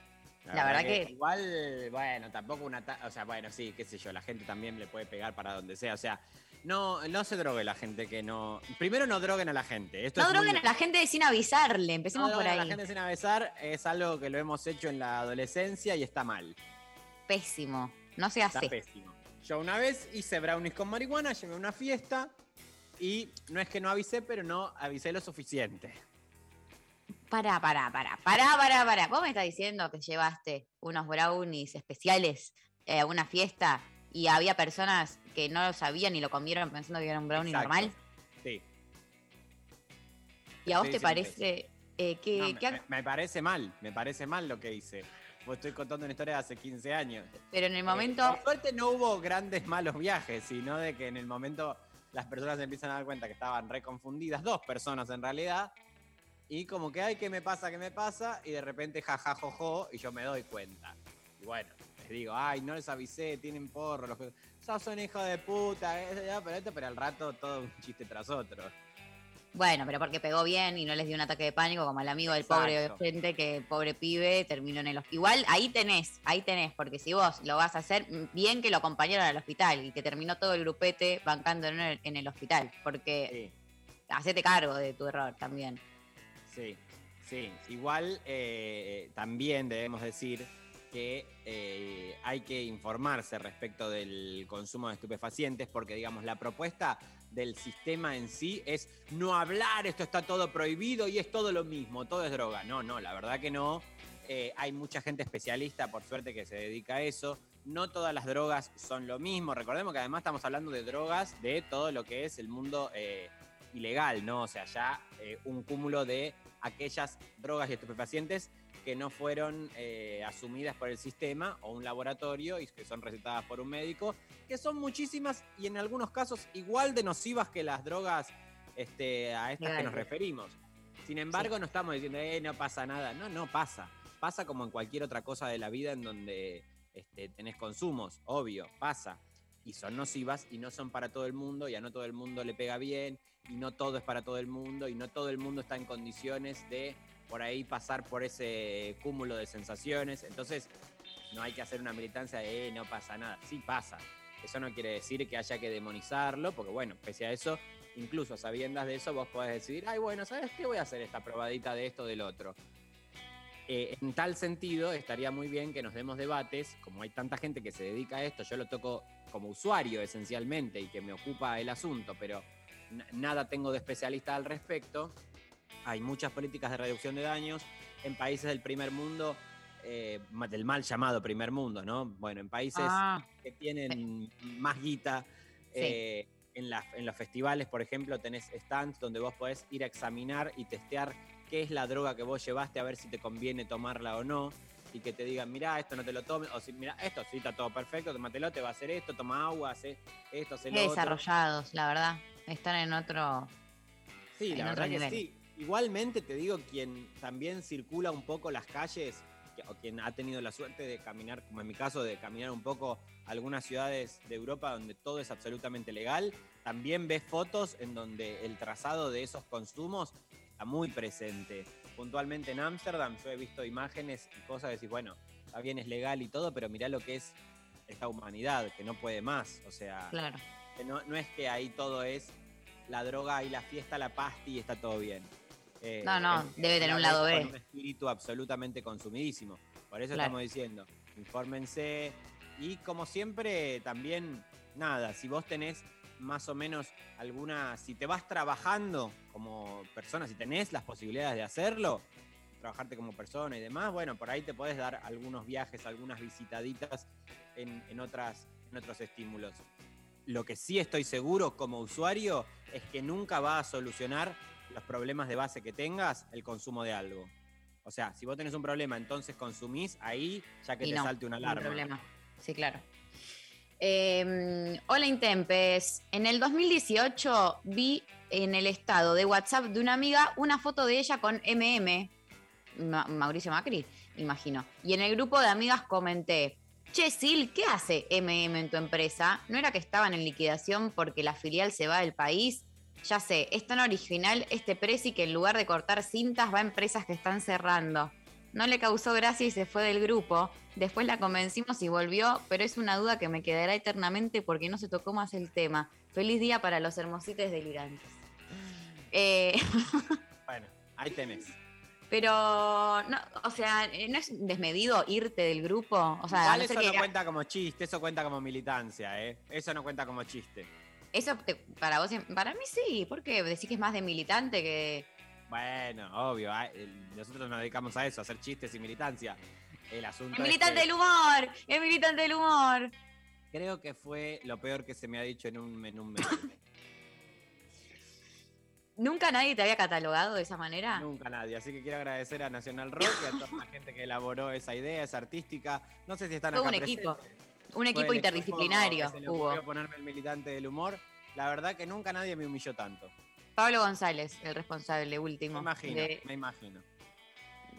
La verdad que- Igual, bueno, tampoco una... ta- O sea, bueno, sí, qué sé yo, la gente también le puede pegar para donde sea. O sea, no, no se drogue la gente que no... Primero no droguen a la gente. Esto no es muy- droguen a la gente sin avisarle. Empecemos No por ahí. a la gente sin avisar es algo que lo hemos hecho en la adolescencia y está mal. Pésimo. No se Está hace. pésimo. Yo una vez hice brownies con marihuana, llevé a una fiesta y no es que no avisé, pero no avisé lo suficiente. Pará, pará, pará, pará, pará, pará. Vos me estás diciendo que llevaste unos brownies especiales eh, a una fiesta y había personas que no lo sabían y lo comieron pensando que era un brownie Exacto. normal. Sí. ¿Y a vos te parece eh, que, No, me, que- me- me parece mal, me parece mal lo que hice. Vos estoy contando una historia de hace 15 años. pero en el Eh, momento por suerte no hubo grandes malos viajes, sino de que en el momento las personas se empiezan a dar cuenta que estaban reconfundidas, dos personas en realidad, y como que, ay, ¿qué me pasa? ¿Qué me pasa? Y de repente, jaja, jojo, y yo me doy cuenta. Y bueno, les digo, ay, no les avisé, tienen porro, los que... Sos un hijo de puta, eh, pero esto, pero al rato todo un chiste tras otro. Bueno, pero porque pegó bien y no les dio un ataque de pánico como al amigo del pobre gente que el pobre pibe terminó en el hospital. Igual ahí tenés, ahí tenés, porque si vos lo vas a hacer, bien que lo acompañaron al hospital y que terminó todo el grupete bancando en el, en el hospital, porque hacete cargo de tu error también. Sí, sí. Igual eh, también debemos decir que eh, hay que informarse respecto del consumo de estupefacientes porque, digamos, la propuesta del sistema en sí es no hablar, esto está todo prohibido y es todo lo mismo, todo es droga. No, no, la verdad que no. Eh, hay mucha gente especialista, por suerte, que se dedica a eso. No todas las drogas son lo mismo. Recordemos que además estamos hablando de drogas de todo lo que es el mundo eh, ilegal, ¿no? O sea, ya eh, un cúmulo de aquellas drogas y estupefacientes que no fueron eh, asumidas por el sistema o un laboratorio y que son recetadas por un médico, que son muchísimas y en algunos casos igual de nocivas que las drogas este, a estas que nos referimos. Sin embargo, no estamos diciendo, eh, no pasa nada. No, no pasa. Pasa como en cualquier otra cosa de la vida en donde este, tenés consumos, obvio, pasa. Y son nocivas y no son para todo el mundo y a no todo el mundo le pega bien y no todo es para todo el mundo y no todo el mundo está en condiciones de por ahí pasar por ese cúmulo de sensaciones. Entonces, no hay que hacer una militancia de, eh, no pasa nada. Sí pasa. Eso no quiere decir que haya que demonizarlo, porque bueno, pese a eso, incluso sabiendas de eso, vos podés decidir, ay, bueno, ¿sabes qué? Voy a hacer esta probadita de esto, del otro. Eh, en tal sentido, estaría muy bien que nos demos debates, como hay tanta gente que se dedica a esto, yo lo toco como usuario esencialmente y que me ocupa el asunto, pero nada tengo de especialista al respecto. Hay muchas políticas de reducción de daños en países del primer mundo, eh, del mal llamado primer mundo, ¿no? Bueno, en países Ah. que tienen más guita, eh, en, las- en los festivales, por ejemplo, tenés stands donde vos podés ir a examinar y testear qué es la droga que vos llevaste, a ver si te conviene tomarla o no. Y que te digan, mirá, esto no te lo tomes, o si, mirá, esto sí está todo perfecto, tómatelo, te va a hacer esto, toma agua, hace esto, hace lo Qué otro. desarrollados, la verdad. Están en otro. Sí, en la otro verdad que sí. Igualmente te digo, quien también circula un poco las calles, o quien ha tenido la suerte de caminar, como en mi caso, de caminar un poco algunas ciudades de Europa donde todo es absolutamente legal, también ves fotos en donde el trazado de esos consumos está muy presente. Puntualmente en Ámsterdam yo he visto imágenes y cosas que decís, bueno, está bien, es legal y todo, pero mirá lo que es esta humanidad, que no puede más. O sea, Claro. no, no es que ahí todo es la droga y la fiesta, la pasti y está todo bien. Eh, No, no, es- debe es tener un la lado B. Un espíritu absolutamente consumidísimo. Por eso Claro. estamos diciendo, infórmense. Y como siempre, también, nada, si vos tenés más o menos alguna, si te vas trabajando como persona, si tenés las posibilidades de hacerlo, trabajarte como persona y demás, bueno, por ahí te podés dar algunos viajes, algunas visitaditas en, en otras, en otros estímulos. Lo que sí estoy seguro como usuario es que nunca va a solucionar los problemas de base que tengas el consumo de algo. O sea, si vos tenés un problema, entonces consumís ahí ya que Y te no, salte una alarma. problema. Sí, claro. Eh, hola Intempes. En el 2018 vi en el estado de WhatsApp de una amiga una foto de ella con MM, Ma- Mauricio Macri, imagino. Y en el grupo de amigas comenté, Che, Sil, ¿qué hace MM en tu empresa? ¿No era que estaban en liquidación porque la filial se va del país? Ya sé, es tan original este presi que en lugar de cortar cintas va a empresas que están cerrando. No le causó gracia y se fue del grupo. Después la convencimos y volvió, pero es una duda que me quedará eternamente porque no se tocó más el tema. Feliz día para los hermosites delirantes. Eh, Bueno, ahí tenés. pero, no, o sea, ¿no es desmedido irte del grupo? O sea, Igual no eso no cuenta como chiste, eso cuenta como militancia, ¿eh? Eso no cuenta como chiste. Eso te- para vos, para mí sí, porque decís que es más de militante que... Bueno, obvio, ah, nosotros nos dedicamos a eso, a hacer chistes y militancia. El asunto El es militante que- del humor, el militante del humor. Creo que fue lo peor que se me ha dicho en un, en un mes. ¿Nunca nadie te había catalogado de esa manera? Nunca nadie. Así que quiero agradecer a Nacional Rock y a toda la gente que elaboró esa idea, esa artística. No sé si están Todo acá un equipo. Un equipo el interdisciplinario que se le hubo. ponerme el militante del humor. La verdad que nunca nadie me humilló tanto. Pablo González, el responsable último. Me imagino, de- me imagino.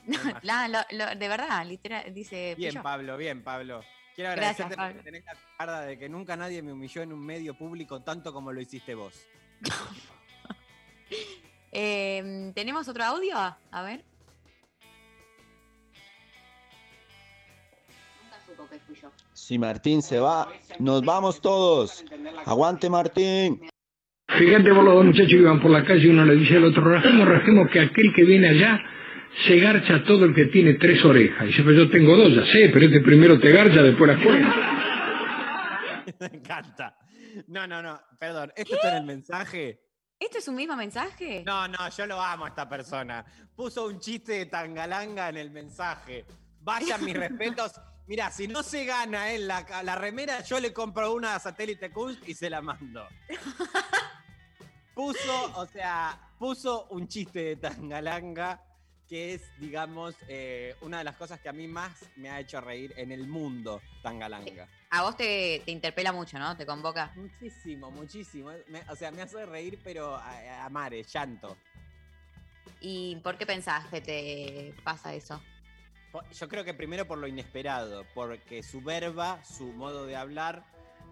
La- lo- lo- de verdad, literal, dice. Bien. Pablo, bien, Pablo. Quiero agradecerte porque tenés la carda de que nunca nadie me humilló en un medio público tanto como lo hiciste vos. Eh, ¿Tenemos otro audio? A ver. Nunca supo que fui yo. Si Martín se va, nos vamos todos. Aguante Martín. Fíjate vos los dos muchachos que iban por la calle y uno le dice al otro, rajemos, rajemos que aquel que viene allá se garcha a todo el que tiene tres orejas. Y dice, pero yo tengo dos, ya sé, pero este primero te garcha, después las cuenta. me encanta. No, no, no, perdón. ¿Esto está en el mensaje? ¿Esto es un mismo mensaje? No, no, yo lo amo a esta persona. Puso un chiste de tangalanga en el mensaje. Vayan mis respetos. Mira, si no se gana él la, la remera, yo le compro una a Satélite Kunst y se la mando. Puso, o sea, puso un chiste de tangalanga que es, digamos, eh, una de las cosas que a mí más me ha hecho reír en el mundo, tangalanga. A vos te, te interpela mucho, ¿no? Te convoca. Muchísimo, muchísimo. Me- o sea, me hace reír, pero a, a mares, llanto. ¿Y por qué pensás que te pasa eso? Yo creo que primero por lo inesperado, porque su verba, su modo de hablar,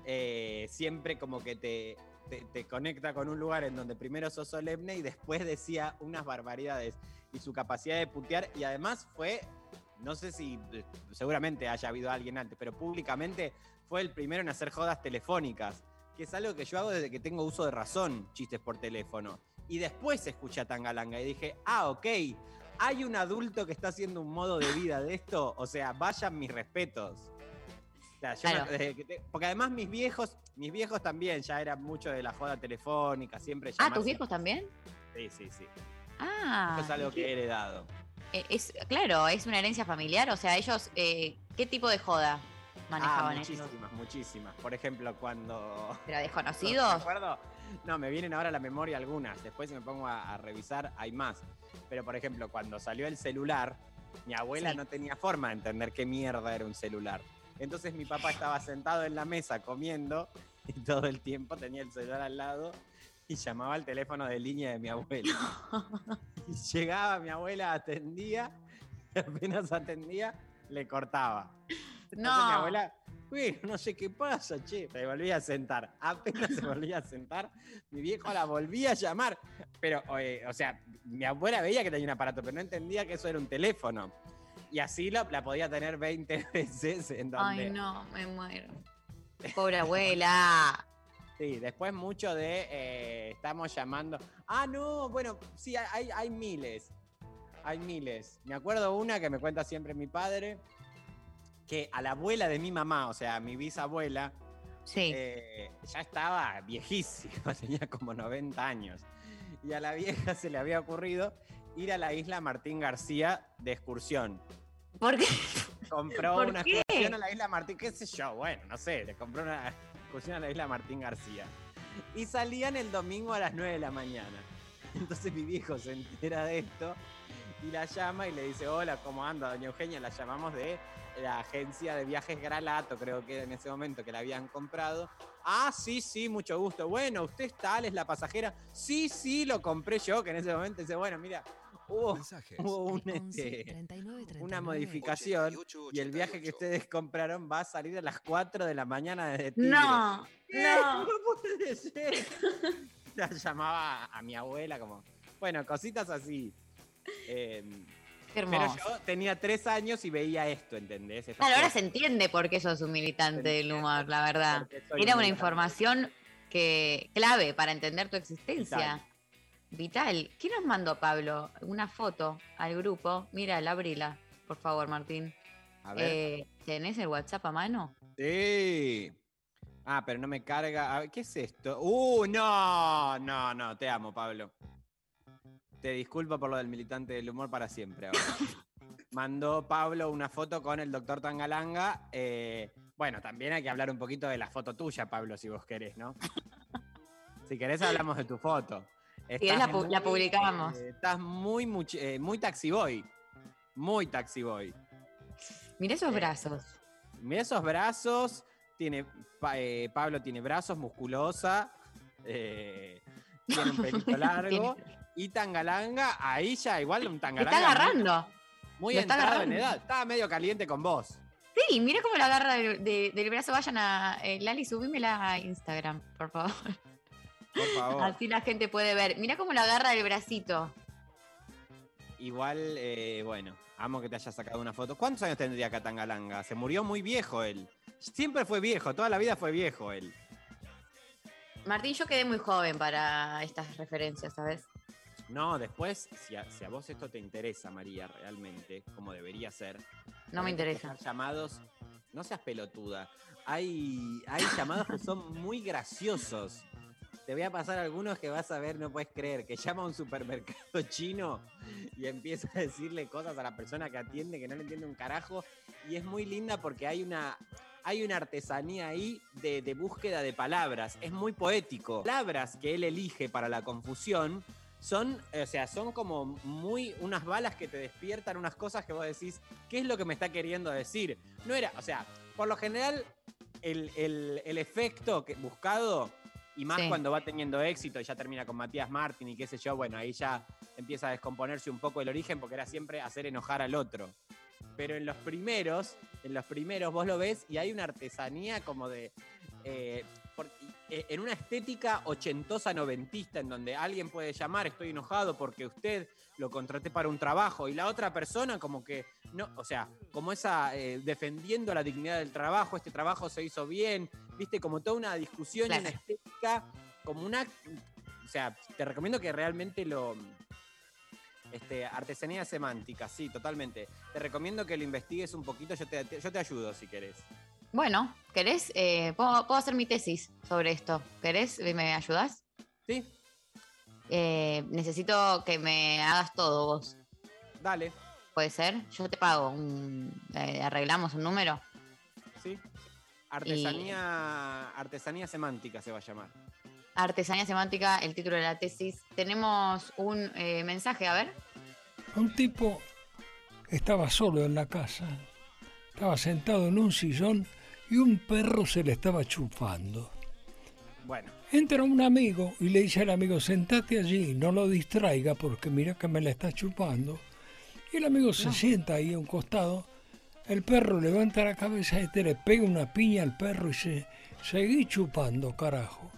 eh, siempre como que te, te, te conecta con un lugar en donde primero sos solemne y después decía unas barbaridades. Y su capacidad de putear, y además fue, no sé si eh, seguramente haya habido alguien antes, pero públicamente fue el primero en hacer jodas telefónicas, que es algo que yo hago desde que tengo uso de razón, chistes por teléfono. Y después escuché a Tangalanga y dije, ah, ok, hay un adulto que está haciendo un modo de vida de esto, o sea, vayan mis respetos. O sea, yo Claro. no- desde que te- porque además mis viejos, mis viejos también ya eran mucho de la joda telefónica, siempre Ah, ¿tus viejos también? Sí, sí, sí. Ah. Esto es algo ¿qué- que he heredado. eh, es, claro, es una herencia familiar. O sea, ellos, eh, ¿qué tipo de joda manejaban ah, ellos? muchísimas, muchísimas. Por ejemplo, cuando... ¿Pero ¿Me desconocidos? acuerdo? No, me vienen ahora a la memoria algunas. Después si me pongo a, a revisar, hay más. Pero por ejemplo, cuando salió el celular, mi abuela Sí. no tenía forma de entender qué mierda era un celular. Entonces mi papá estaba sentado en la mesa comiendo y todo el tiempo tenía el celular al lado y llamaba al teléfono de línea de mi abuela. Y llegaba mi abuela, atendía, y apenas atendía, le cortaba. Entonces No. mi abuela, "Uy, no sé qué pasa, che. Se volvía a sentar. Apenas se volvía a sentar, mi viejo la volvía a llamar. Pero, eh, o sea, mi abuela veía que tenía un aparato, pero no entendía que eso era un teléfono. Y así la, la podía tener 20 veces en donde... Ay, no, me muero. Pobre abuela. Sí, después mucho de eh, estamos llamando. Ah, no, bueno, sí, hay, hay miles. Hay miles. Me acuerdo una que me cuenta siempre mi padre, que a la abuela de mi mamá, o sea, a mi bisabuela, Sí. eh, ya estaba viejísima, tenía como 90 años. Y a la vieja se le había ocurrido ir a la isla Martín García de excursión. ¿Por qué? Compró ¿Por una qué? excursión a la isla Martín, qué sé yo, bueno, no sé, le compró una excursión a la isla Martín García. Y salían el domingo a las 9 de la mañana. Entonces mi viejo se entera de esto y la llama y le dice, hola, ¿cómo anda, doña Eugenia? La llamamos de la agencia de viajes Gralato, creo que en ese momento que la habían comprado. Ah, sí, sí, mucho gusto. Bueno, usted es tal, es la pasajera. Sí, sí, lo compré yo, que en ese momento dice, bueno, mira, hubo, hubo un, este, una modificación y el viaje que ustedes compraron va a salir a las 4 de la mañana desde Tigre. No, ¿Qué? no. No puede ser. La llamaba a mi abuela como, bueno, cositas así. Eh, pero yo tenía tres años y veía esto, ¿entendés? Estas Claro, ahora se entiende por qué sos un militante del humor, la verdad. Era un una información que clave para entender tu existencia. Vital. ¿Qué nos mandó Pablo? Una foto al grupo. Mira, abrila, por favor, Martín. A ver. Eh, ¿Tenés el WhatsApp a mano? Sí. Ah, pero no me carga. A ver, ¿Qué es esto? ¡Uh! No, no, no. Te amo, Pablo. Te disculpo por lo del militante del humor para siempre ahora. Mandó Pablo una foto con el doctor Tangalanga. eh, Bueno, también hay que hablar un poquito de la foto tuya, Pablo, si vos querés, ¿no? si querés hablamos de tu foto. Sí, la pu- la publicamos. eh, estás muy, much- eh, muy taxi boy. Muy taxi boy. Mira esos brazos. Mira esos brazos. Tiene, Pa- eh, Pablo tiene brazos, musculosa. eh, tiene un pelito largo. Y tangalanga, ahí ya igual un tangalanga. está agarrando. Muy Lo está entrado en agarrando. edad. Estaba medio caliente con vos. Sí, mira cómo la agarra del, de- del brazo. Vayan a. eh, Lali, subímela a Instagram, por favor. Por favor. Así la gente puede ver. Mira cómo la agarra del bracito. Igual, eh, bueno, amo que te hayas sacado una foto. ¿Cuántos años tendría Catangalanga? Se murió muy viejo él. Siempre fue viejo, toda la vida fue viejo él. Martín, yo quedé muy joven para estas referencias, ¿sabes? No, después, si a, si a vos esto te interesa, María, realmente, como debería ser. No me interesa. llamados, no seas pelotuda. Hay, hay llamados que son muy graciosos. Te voy a pasar algunos que vas a ver, no puedes creer, que llama a un supermercado chino y empieza a decirle cosas a la persona que atiende que no le entiende un carajo. Y es muy linda porque hay una, hay una artesanía ahí de, de búsqueda de palabras. Es muy poético. Palabras que él elige para la confusión son, o sea, son como muy unas balas que te despiertan unas cosas que vos decís, ¿qué es lo que me está queriendo decir? No era, o sea, por lo general, el, el- el efecto que, buscado, y más Sí. cuando va teniendo éxito y ya termina con Matías Martín y qué sé yo, bueno, ahí ya empieza a descomponerse un poco el origen porque era siempre hacer enojar al otro. Pero en los primeros, en los primeros vos lo ves y hay una artesanía como de. eh, eh, en una estética ochentosa noventista, en donde alguien puede llamar, estoy enojado porque usted lo contraté para un trabajo, y la otra persona como que, no, o sea, como esa, eh, defendiendo la dignidad del trabajo, este trabajo se hizo bien, viste, como toda una discusión y una Claro. estética, como una, o sea, te recomiendo que realmente lo, este, artesanía semántica, sí, totalmente. Te recomiendo que lo investigues un poquito, yo te, te- yo te ayudo si querés. Bueno, ¿querés? Eh, puedo, puedo hacer mi tesis sobre esto. ¿Querés? ¿Me ayudás? Sí. Eh, necesito que me hagas todo vos. Dale. ¿Puede ser? Yo te pago. un- eh, arreglamos un número. Sí. Artesanía, artesanía semántica se va a llamar. Artesanía semántica, el título de la tesis. Tenemos un eh, mensaje, a ver. Un tipo estaba solo en la casa, estaba sentado en un sillón y un perro se le estaba chupando. Bueno, Entra un amigo y le dice al amigo, sentate allí, no lo distraiga porque mira que me la está chupando. Y el amigo se sienta ahí a un costado, el perro levanta la cabeza y este le pega una piña al perro y se seguí chupando, carajo.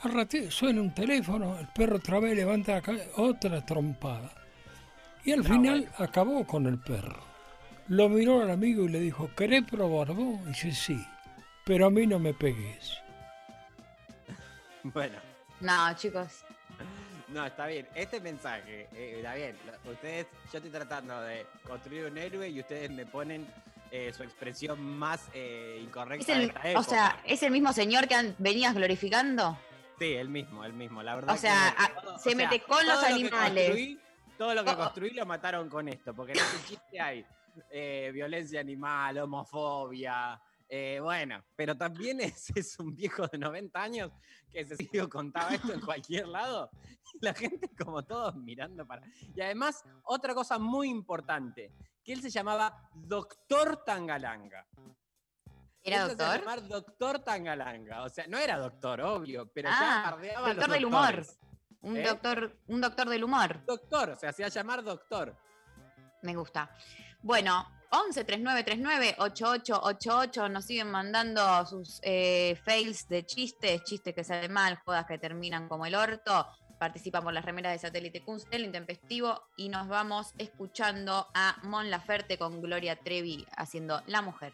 Al ratito suena un teléfono, el perro otra vez levanta la cabeza, otra trompada. Y al final acabó con el perro. Lo miró al amigo y le dijo, ¿querés probar vos? Y dice, sí, pero a mí no me pegues. bueno. No, chicos. No, está bien. Este mensaje, eh, está bien. Ustedes, yo estoy tratando de construir un héroe y ustedes me ponen eh, su expresión más eh, incorrecta de esta o época. sea, ¿es el mismo señor que an- venías glorificando? Sí, el mismo, el mismo. La verdad O sea, que a- todo- se o sea, mete con los lo animales. todo lo que construí lo mataron con esto, porque en ese chiste hay eh, violencia animal, homofobia. eh, bueno, pero también es, es un viejo de 90 años que se sigue contaba esto en cualquier lado. y La gente como todos mirando para... Y además, otra cosa muy importante, que él se llamaba Doctor Tangalanga. ¿Era Él se doctor? llamar Doctor Tangalanga. O sea, no era doctor, obvio, pero ya Ah, bardeaba a los doctor del humor. Un ¿Eh? doctor, un doctor del humor. Doctor, se hacía llamar doctor. Me gusta. Bueno, 11 3939 8888 nos siguen mandando sus eh, fails de chistes, chistes que salen mal, jodas que terminan como el orto. Participan por las remeras de satélite Kunst del Intempestivo y nos vamos escuchando a Mon Laferte con Gloria Trevi haciendo La Mujer.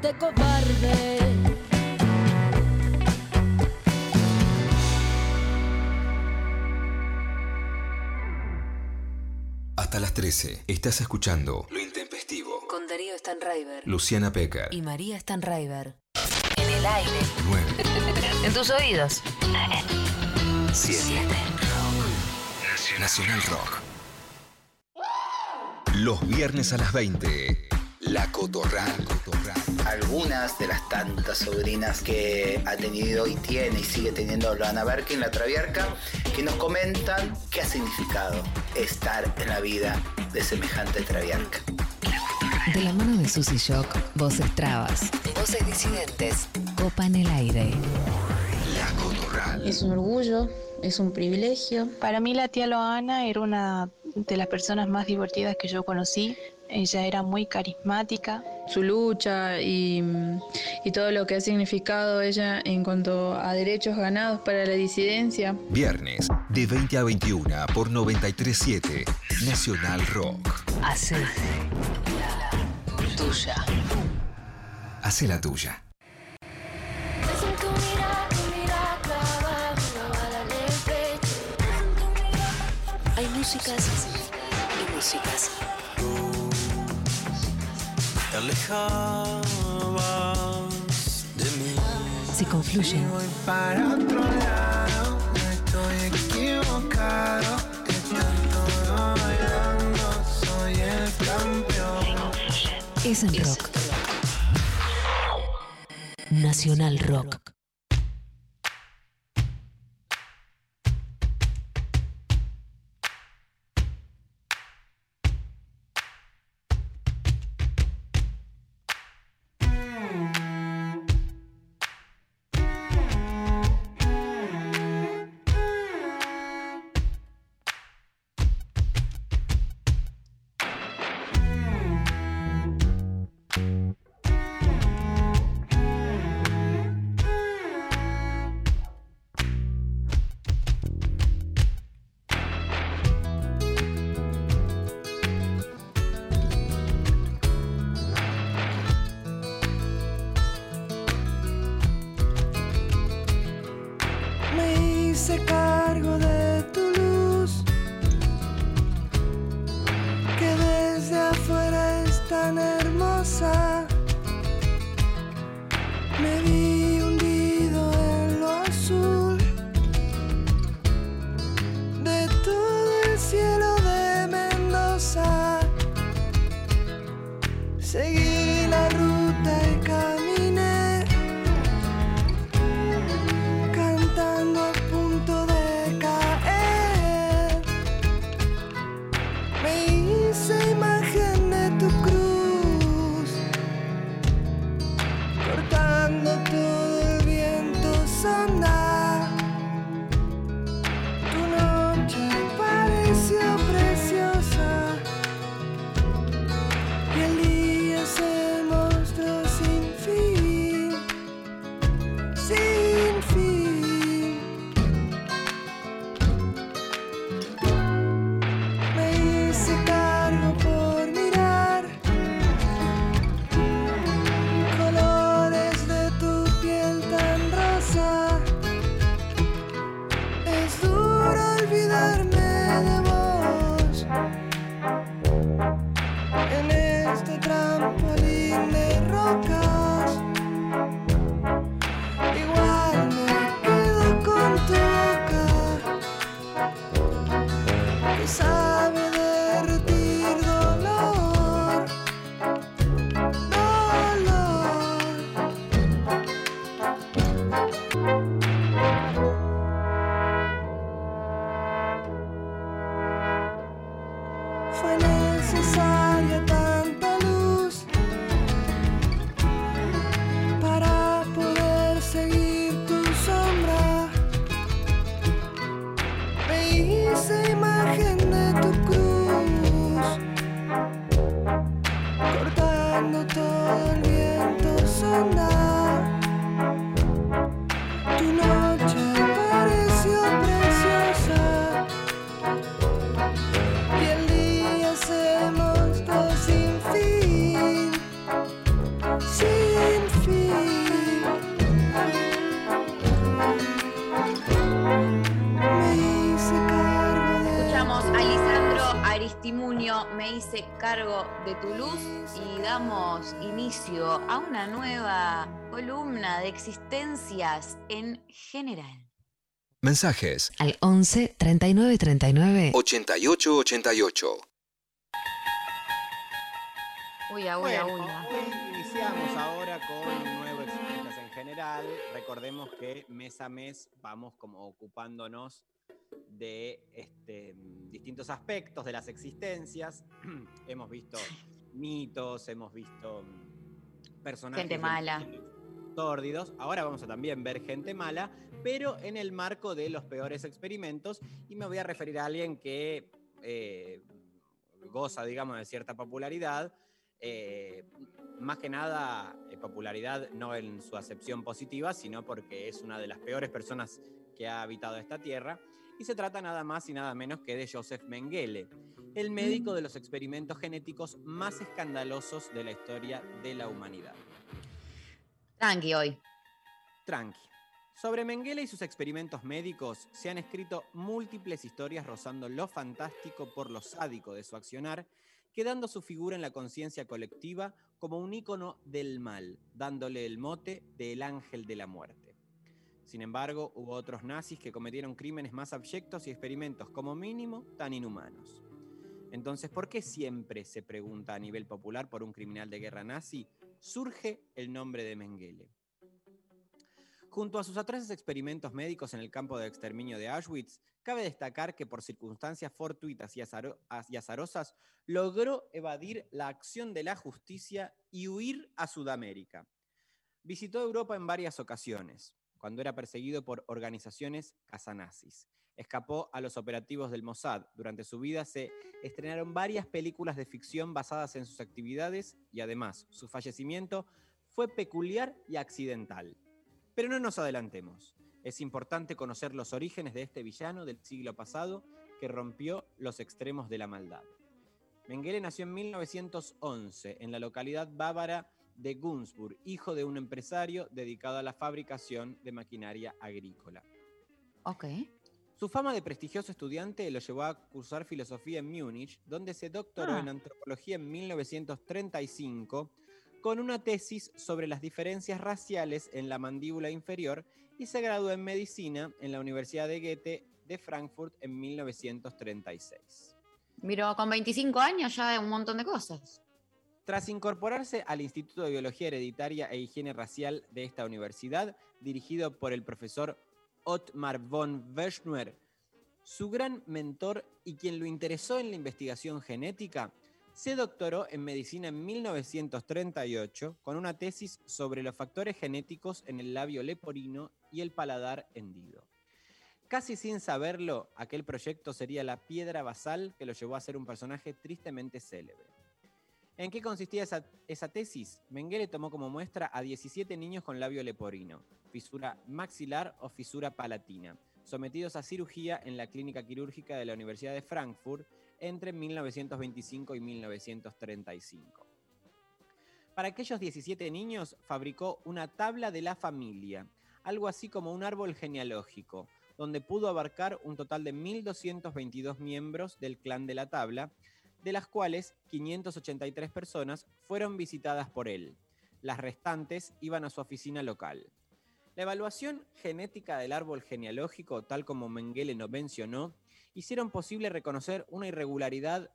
Triste cobarde. Hasta las 13 estás escuchando Lo Intempestivo. Con Darío Stanraiver. Luciana Pecker. Y María Stanraiver. En el aire. 9. En tus oídos. 7. Nacional Rock. Los viernes a las 20. La Cotorral. Algunas de las tantas sobrinas que ha tenido y tiene y sigue teniendo Loana Berkin, la Traviarca, que nos comentan qué ha significado estar en la vida de semejante Traviarca. De la mano de Susy Shock, voces trabas, voces disidentes, copa en el aire. Es un orgullo, es un privilegio. Para mí la tía Loana era una de las personas más divertidas que yo conocí. Ella era muy carismática. Su lucha y, y todo lo que ha significado ella en cuanto a derechos ganados para la disidencia. Viernes de 20 a 21 por 937 Nacional Rock. Hace tuya. Hace la tuya. Hay músicas y músicas. Te alejabas de mí. Se confluyen. Voy para otro lado, no estoy equivocado. De tanto bailando, soy el campeón. Es en rock. Nacional Rock. Cargo de tu luz y damos inicio a una nueva columna de existencias en general. Mensajes Al 11 39 39 88 88. Uy, a uy, a uy. Hoy iniciamos ahora con un nuevo Existencias en general. Recordemos que mes a mes vamos como ocupándonos de este, distintos aspectos de las existencias. hemos visto mitos, hemos visto mm, personajes Gente mala. Tórdidos. Ahora vamos a también ver gente mala, pero en el marco de los peores experimentos. Y me voy a referir a alguien que eh, goza, digamos, de cierta popularidad. eh, más que nada, eh, popularidad no en su acepción positiva, sino porque es una de las peores personas que ha habitado esta tierra. Y se trata nada más y nada menos que de Joseph Mengele, el médico de los experimentos genéticos más escandalosos de la historia de la humanidad. Tranqui hoy. Tranqui. Sobre Mengele y sus experimentos médicos se han escrito múltiples historias rozando lo fantástico por lo sádico de su accionar, quedando su figura en la conciencia colectiva como un ícono del mal, dándole el mote de el ángel de la muerte. Sin embargo, hubo otros nazis que cometieron crímenes más abyectos y experimentos como mínimo tan inhumanos. Entonces, ¿por qué siempre se pregunta a nivel popular por un criminal de guerra nazi? Surge el nombre de Mengele. Junto a sus atroces experimentos médicos en el campo de exterminio de Auschwitz, cabe destacar que por circunstancias fortuitas y, y azarosas logró evadir la acción de la justicia y huir a Sudamérica. Visitó Europa en varias ocasiones, cuando era perseguido por organizaciones casanazis. Escapó a los operativos del Mossad. Durante su vida se estrenaron varias películas de ficción basadas en sus actividades y además su fallecimiento fue peculiar y accidental. Pero no nos adelantemos. Es importante conocer los orígenes de este villano del siglo pasado que rompió los extremos de la maldad. Mengele nació en 1911 en la localidad bávara de Günzburg, hijo de un empresario dedicado a la fabricación de maquinaria agrícola. Ok. Su fama de prestigioso estudiante lo llevó a cursar filosofía en Múnich, donde se doctoró Ah. en antropología en 1935 con una tesis sobre las diferencias raciales en la mandíbula inferior y se graduó en medicina en la Universidad de Goethe de Frankfurt en 1936. Miro, con 25 años ya un montón de cosas. Tras incorporarse al Instituto de Biología Hereditaria e Higiene Racial de esta universidad, dirigido por el profesor Ottmar von Weschner, su gran mentor y quien lo interesó en la investigación genética, se doctoró en medicina en 1938 con una tesis sobre los factores genéticos en el labio leporino y el paladar hendido. Casi sin saberlo, aquel proyecto sería la piedra basal que lo llevó a ser un personaje tristemente célebre. ¿En qué consistía esa, tesis? Mengele tomó como muestra a 17 niños con labio leporino, fisura maxilar o fisura palatina, sometidos a cirugía en la clínica quirúrgica de la Universidad de Frankfurt entre 1925 y 1935. Para aquellos 17 niños fabricó una tabla de la familia, algo así como un árbol genealógico, donde pudo abarcar un total de 1.222 miembros del clan de la tabla, de las cuales 583 personas fueron visitadas por él. Las restantes iban a su oficina local. La evaluación genética del árbol genealógico, tal como Mengele nos mencionó, hicieron posible reconocer una irregularidad,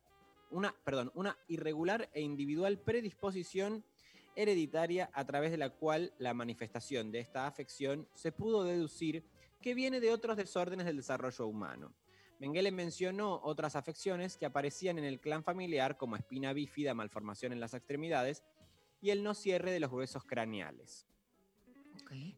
una, perdón, una irregular e individual predisposición hereditaria a través de la cual la manifestación de esta afección se pudo deducir que viene de otros desórdenes del desarrollo humano. Mengele mencionó otras afecciones que aparecían en el clan familiar como espina bífida, malformación en las extremidades y el no cierre de los huesos craneales.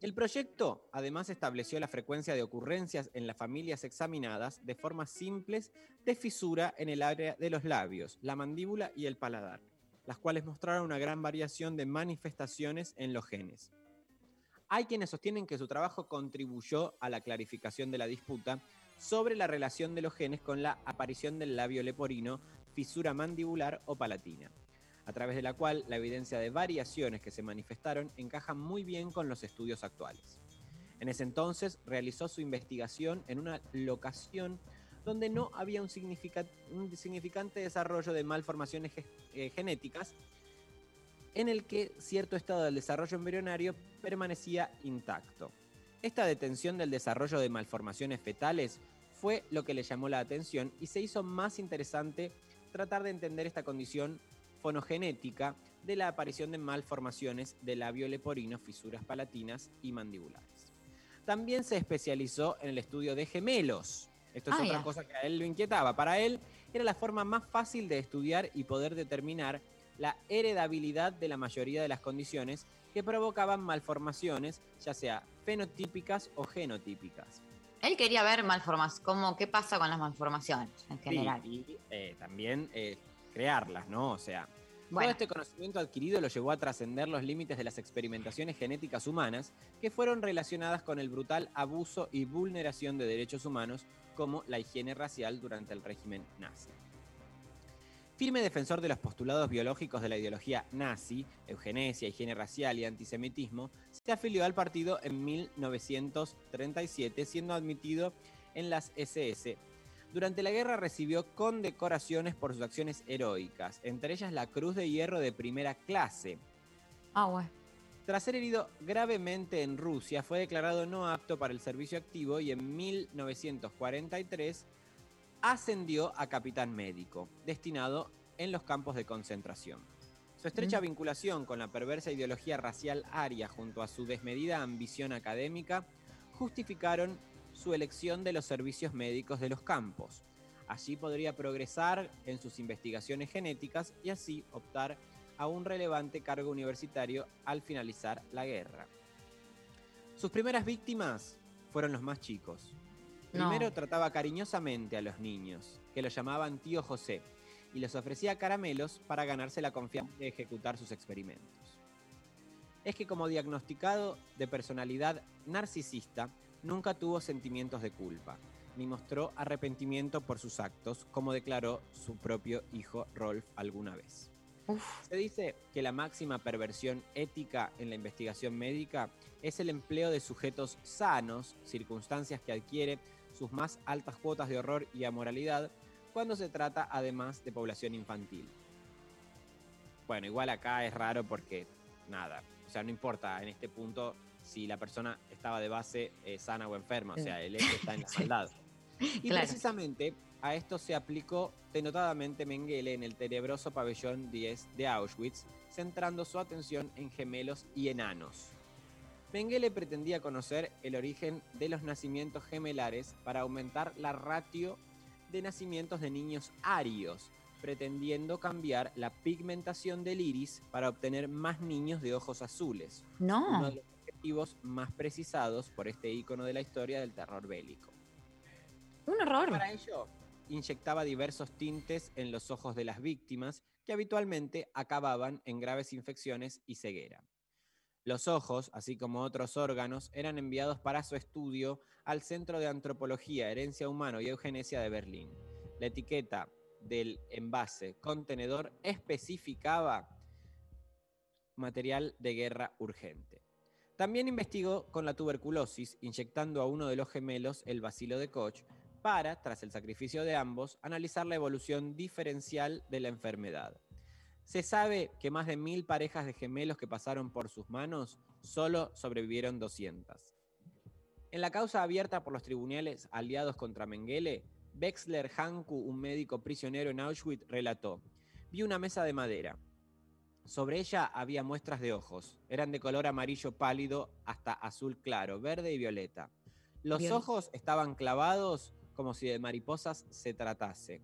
El proyecto además estableció la frecuencia de ocurrencias en las familias examinadas de formas simples de fisura en el área de los labios, la mandíbula y el paladar, las cuales mostraron una gran variación de manifestaciones en los genes. Hay quienes sostienen que su trabajo contribuyó a la clarificación de la disputa sobre la relación de los genes con la aparición del labio leporino, fisura mandibular o palatina, a través de la cual la evidencia de variaciones que se manifestaron encaja muy bien con los estudios actuales. En ese entonces realizó su investigación en una locación donde no había un, significa- un significante desarrollo de malformaciones eh, genéticas, en el que cierto estado del desarrollo embrionario permanecía intacto. Esta detención del desarrollo de malformaciones fetales fue lo que le llamó la atención y se hizo más interesante tratar de entender esta condición fonogenética de la aparición de malformaciones del labio leporino, fisuras palatinas y mandibulares. También se especializó en el estudio de gemelos. Esto es Ah, otra cosa que a él lo inquietaba. Para él era la forma más fácil de estudiar y poder determinar la heredabilidad de la mayoría de las condiciones que provocaban malformaciones, ya sea fenotípicas o genotípicas. Él quería ver malformaciones, como qué pasa con las malformaciones en Sí, general. y eh, también eh, crearlas, ¿no? O sea, Bueno. todo este conocimiento adquirido lo llevó a trascender los límites de las experimentaciones genéticas humanas que fueron relacionadas con el brutal abuso y vulneración de derechos humanos como la higiene racial durante el régimen nazi. Firme defensor de los postulados biológicos de la ideología nazi, eugenesia, higiene racial y antisemitismo, se afilió al partido en 1937, siendo admitido en las SS. Durante la guerra recibió condecoraciones por sus acciones heroicas, entre ellas la Cruz de Hierro de primera clase. Ah, bueno. Tras ser herido gravemente en Rusia, fue declarado no apto para el servicio activo y en 1943 ascendió a capitán médico, destinado en los campos de concentración. Su estrecha Mm. vinculación con la perversa ideología racial aria junto a su desmedida ambición académica justificaron su elección de los servicios médicos de los campos. Allí podría progresar en sus investigaciones genéticas y así optar a un relevante cargo universitario al finalizar la guerra. Sus primeras víctimas fueron los más chicos. No. Primero trataba cariñosamente a los niños, que lo llamaban tío José, y les ofrecía caramelos para ganarse la confianza de ejecutar sus experimentos. Es que como diagnosticado de personalidad narcisista, nunca tuvo sentimientos de culpa, ni mostró arrepentimiento por sus actos, como declaró su propio hijo Rolf alguna vez. Se dice que la máxima perversión ética en la investigación médica es el empleo de sujetos sanos, circunstancias que adquiere sus más altas cuotas de horror y amoralidad cuando se trata además de población infantil. Bueno, igual acá es raro porque nada, o sea, no importa en este punto si la persona estaba de base eh, sana o enferma, o sea, el hecho está en la maldad. Y Claro. precisamente a esto se aplicó denotadamente Mengele en el tenebroso pabellón 10 de Auschwitz, centrando su atención en gemelos y enanos. Mengele pretendía conocer el origen de los nacimientos gemelares para aumentar la ratio de nacimientos de niños arios, pretendiendo cambiar la pigmentación del iris para obtener más niños de ojos azules. No. Uno de los objetivos más precisados por este ícono de la historia del terror bélico. Un horror. Para ello, inyectaba diversos tintes en los ojos de las víctimas que habitualmente acababan en graves infecciones y ceguera. Los ojos, así como otros órganos, eran enviados para su estudio al Centro de Antropología, Herencia Humano y Eugenesia de Berlín. La etiqueta del envase contenedor especificaba material de guerra urgente. También investigó con la tuberculosis, inyectando a uno de los gemelos el bacilo de Koch, para, tras el sacrificio de ambos, analizar la evolución diferencial de la enfermedad. Se sabe que más de mil parejas de gemelos que pasaron por sus manos solo sobrevivieron 200. En la causa abierta por los tribunales aliados contra Mengele, Wexler Hanku, un médico prisionero en Auschwitz, relató: Vi una mesa de madera. Sobre ella había muestras de ojos. Eran de color amarillo pálido hasta azul claro, verde y violeta. Los Bien. ojos estaban clavados como si de mariposas se tratase.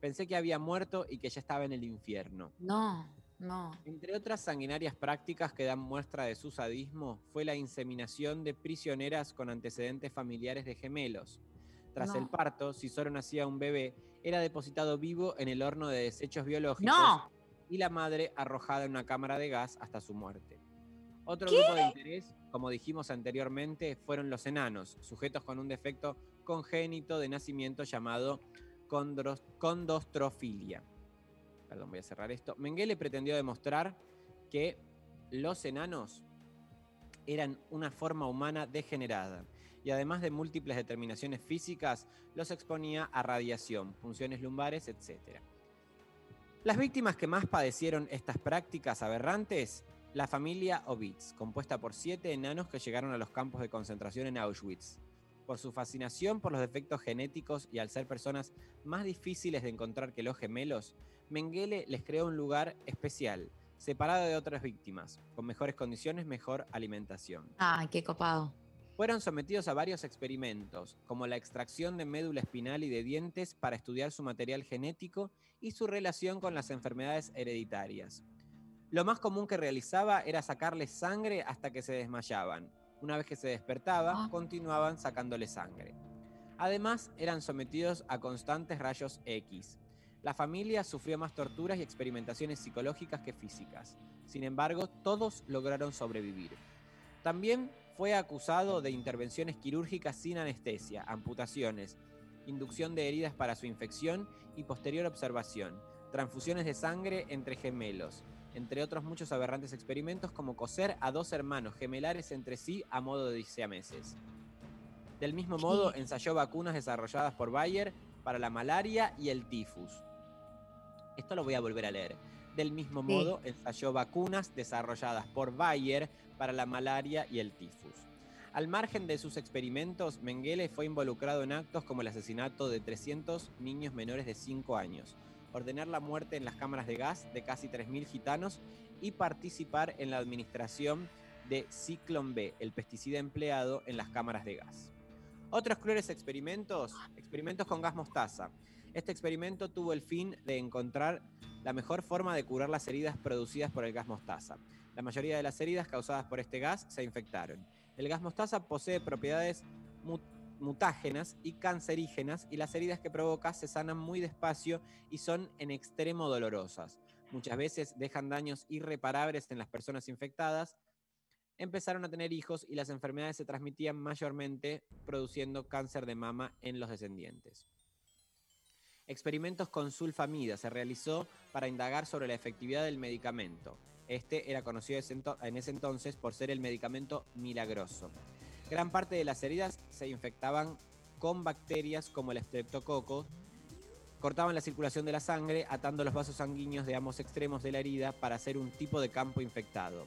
Pensé que había muerto y que ya estaba en el infierno. No, no. Entre otras sanguinarias prácticas que dan muestra de su sadismo fue la inseminación de prisioneras con antecedentes familiares de gemelos. Tras No. el parto, si solo nacía un bebé, era depositado vivo en el horno de desechos biológicos ¡No! y la madre arrojada en una cámara de gas hasta su muerte. Otro ¿Qué? grupo de interés, como dijimos anteriormente, fueron los enanos, sujetos con un defecto congénito de nacimiento llamado condros- condostrofilia. Perdón, voy a cerrar esto. Mengele pretendió demostrar que los enanos eran una forma humana degenerada y además de múltiples determinaciones físicas, los exponía a radiación, funciones lumbares, etc. Las víctimas que más padecieron estas prácticas aberrantes, la familia Ovitz, compuesta por siete enanos que llegaron a los campos de concentración en Auschwitz. Por su fascinación por los defectos genéticos y al ser personas más difíciles de encontrar que los gemelos, Mengele les creó un lugar especial, separado de otras víctimas, con mejores condiciones, mejor alimentación. Ay, qué copado. Fueron sometidos a varios experimentos, como la extracción de médula espinal y de dientes para estudiar su material genético y su relación con las enfermedades hereditarias. Lo más común que realizaba era sacarles sangre hasta que se desmayaban. Una vez que se despertaba, continuaban sacándole sangre. Además, eran sometidos a constantes rayos X. La familia sufrió más torturas y experimentaciones psicológicas que físicas. Sin embargo, todos lograron sobrevivir. También fue acusado de intervenciones quirúrgicas sin anestesia, amputaciones, inducción de heridas para su infección y posterior observación, transfusiones de sangre entre gemelos, entre otros muchos aberrantes experimentos como coser a dos hermanos gemelares entre sí a modo de siameses. Del mismo modo, ensayó vacunas desarrolladas por Bayer para la malaria y el tifus. Esto lo voy a volver a leer. Del mismo Sí. modo, ensayó vacunas desarrolladas por Bayer para la malaria y el tifus. Al margen de sus experimentos, Mengele fue involucrado en actos como el asesinato de 300 niños menores de 5 años, ordenar la muerte en las cámaras de gas de casi 3.000 gitanos y participar en la administración de Ciclón B, el pesticida empleado en las cámaras de gas. Otros crueles experimentos, experimentos con gas mostaza. Este experimento tuvo el fin de encontrar la mejor forma de curar las heridas producidas por el gas mostaza. La mayoría de las heridas causadas por este gas se infectaron. El gas mostaza posee propiedades mutágenas y cancerígenas y las heridas que provoca se sanan muy despacio y son en extremo dolorosas. Muchas veces dejan daños irreparables en las personas infectadas. Empezaron a tener hijos y las enfermedades se transmitían mayormente produciendo cáncer de mama en los descendientes. Experimentos con sulfamida se realizó para indagar sobre la efectividad del medicamento. Este era conocido en ese entonces por ser el medicamento milagroso. Gran parte de las heridas se infectaban con bacterias como el estreptococo, cortaban la circulación de la sangre atando los vasos sanguíneos de ambos extremos de la herida para hacer un tipo de campo infectado.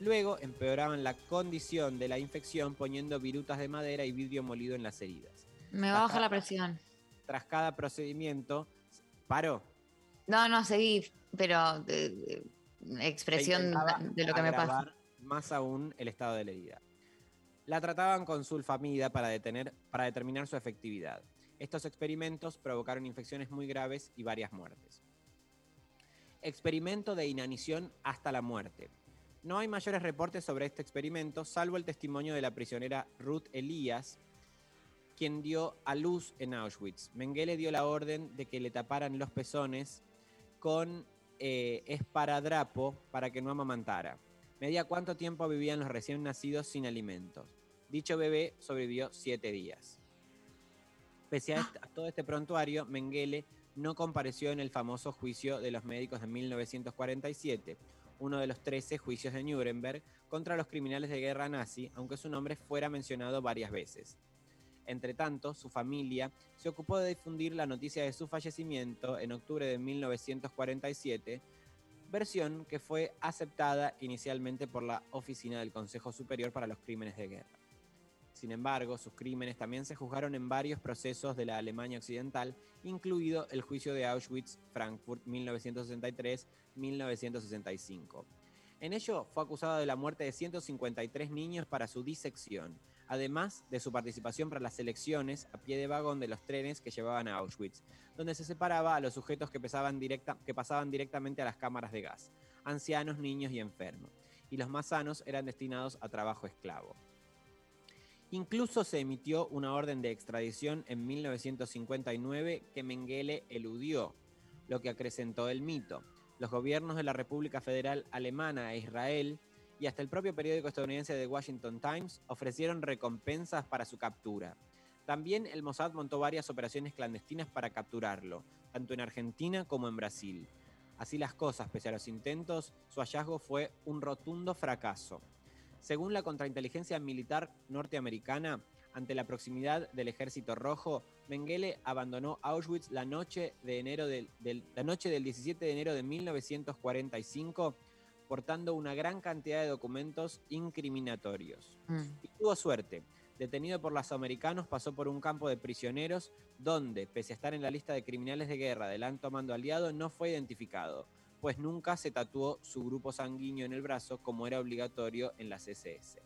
Luego empeoraban la condición de la infección poniendo virutas de madera y vidrio molido en las heridas. Me va a bajar la presión. Tras cada procedimiento, paró. No, no, seguí, pero eh, eh, expresión de lo que me pasa. Más aún el estado de la herida. La trataban con sulfamida para, determinar su efectividad. Estos experimentos provocaron infecciones muy graves y varias muertes. Experimento de inanición hasta la muerte. No hay mayores reportes sobre este experimento, salvo el testimonio de la prisionera Ruth Elías, quien dio a luz en Auschwitz. Mengele dio la orden de que le taparan los pezones con eh, esparadrapo para que no amamantara. Medía cuánto tiempo vivían los recién nacidos sin alimentos. Dicho bebé sobrevivió siete días. Pese a, todo este prontuario, Mengele no compareció en el famoso juicio de los médicos de 1947, uno de los 13 juicios de Nuremberg contra los criminales de guerra nazi, aunque su nombre fuera mencionado varias veces. Entre tanto, su familia se ocupó de difundir la noticia de su fallecimiento en octubre de 1947, versión que fue aceptada inicialmente por la Oficina del Consejo Superior para los Crímenes de Guerra. Sin embargo, sus crímenes también se juzgaron en varios procesos de la Alemania Occidental, incluido el juicio de Auschwitz-Frankfurt 1963-1965. En ello fue acusado de la muerte de 153 niños para su disección. Además de su participación para las elecciones a pie de vagón de los trenes que llevaban a Auschwitz, donde se separaba a los sujetos que, que pasaban directamente a las cámaras de gas, ancianos, niños y enfermos, y los más sanos eran destinados a trabajo esclavo. Incluso se emitió una orden de extradición en 1959 que Mengele eludió, lo que acrecentó el mito. Los gobiernos de la República Federal Alemana e Israel y hasta el propio periódico estadounidense The Washington Times ofrecieron recompensas para su captura. También el Mossad montó varias operaciones clandestinas para capturarlo, tanto en Argentina como en Brasil. Así las cosas, pese a los intentos, su hallazgo fue un rotundo fracaso. Según la contrainteligencia militar norteamericana, ante la proximidad del Ejército Rojo, Mengele abandonó Auschwitz la noche, del, del- la noche del 17 de enero de 1945, portando una gran cantidad de documentos incriminatorios. Y tuvo suerte. Detenido por los americanos, pasó por un campo de prisioneros donde, pese a estar en la lista de criminales de guerra del alto mando aliado, no fue identificado, pues nunca se tatuó su grupo sanguíneo en el brazo como era obligatorio en las SS.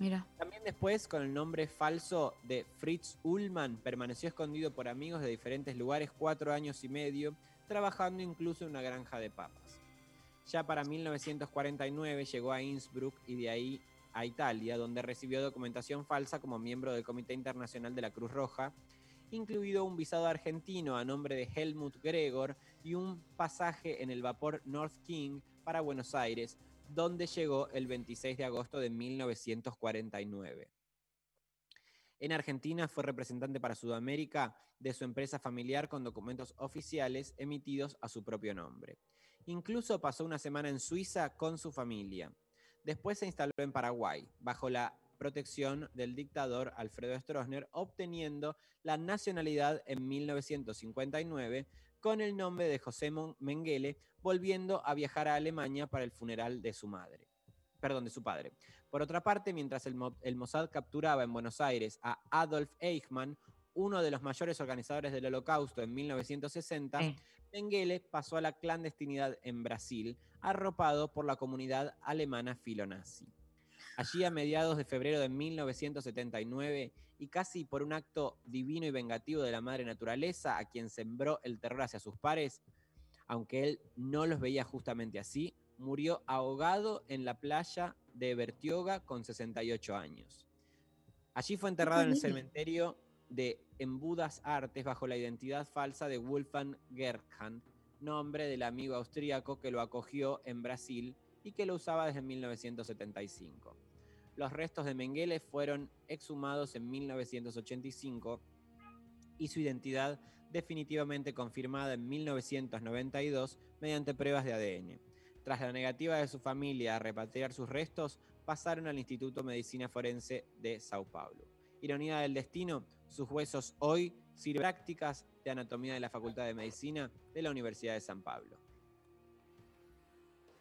Mira. También después, con el nombre falso de Fritz Ullmann, permaneció escondido por amigos de diferentes lugares cuatro años y medio, trabajando incluso en una granja de papas. Ya para 1949 llegó a Innsbruck y de ahí a Italia, donde recibió documentación falsa como miembro del Comité Internacional de la Cruz Roja, incluido un visado argentino a nombre de Helmut Gregor y un pasaje en el vapor North King para Buenos Aires, donde llegó el 26 de agosto de 1949. En Argentina fue representante para Sudamérica de su empresa familiar con documentos oficiales emitidos a su propio nombre. Incluso pasó una semana en Suiza con su familia. Después se instaló en Paraguay, bajo la protección del dictador Alfredo Stroessner, obteniendo la nacionalidad en 1959 con el nombre de José Mengele, volviendo a viajar a Alemania para el funeral de su madre. Perdón, de su padre. Por otra parte, mientras el Mossad capturaba en Buenos Aires a Adolf Eichmann, uno de los mayores organizadores del Holocausto en 1960, Mengele pasó a la clandestinidad en Brasil, arropado por la comunidad alemana filonazi. Allí a mediados de febrero de 1979, y casi por un acto divino y vengativo de la madre naturaleza, a quien sembró el terror hacia sus pares, aunque él no los veía justamente así, murió ahogado en la playa de Bertioga con 68 años. Allí fue enterrado en el cementerio de Embudas Artes bajo la identidad falsa de Wolfgang Gerkan, nombre del amigo austríaco que lo acogió en Brasil y que lo usaba desde 1975. Los restos de Mengele fueron exhumados en 1985 y su identidad definitivamente confirmada en 1992 mediante pruebas de ADN. Tras la negativa de su familia a repatriar sus restos, pasaron al Instituto Medicina Forense de Sao Paulo. Ironía del destino, sus huesos hoy sirven prácticas de anatomía de la Facultad de Medicina de la Universidad de San Pablo.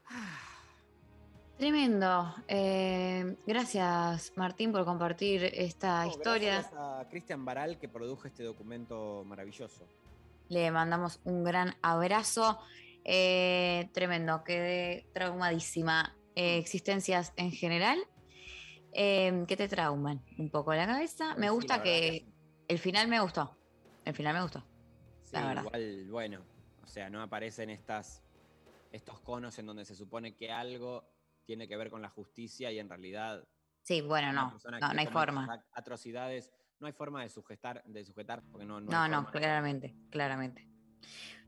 Tremendo. Eh, gracias, Martín, por compartir esta No, historia. Gracias a Cristian Baral que produjo este documento maravilloso. Le mandamos un gran abrazo. Eh, tremendo, quedé traumadísima. Eh, existencias en general eh, que te trauman un poco la cabeza. Me gusta que el final me gustó. El final me gustó. Sí, La verdad. igual, bueno, o sea, no aparecen estas, estos conos en donde se supone que algo tiene que ver con la justicia y en realidad Sí, bueno, no, no, no hay forma. Atrocidades, no hay forma de sujetar, de sujetar porque no, no, No, no, claramente, claramente.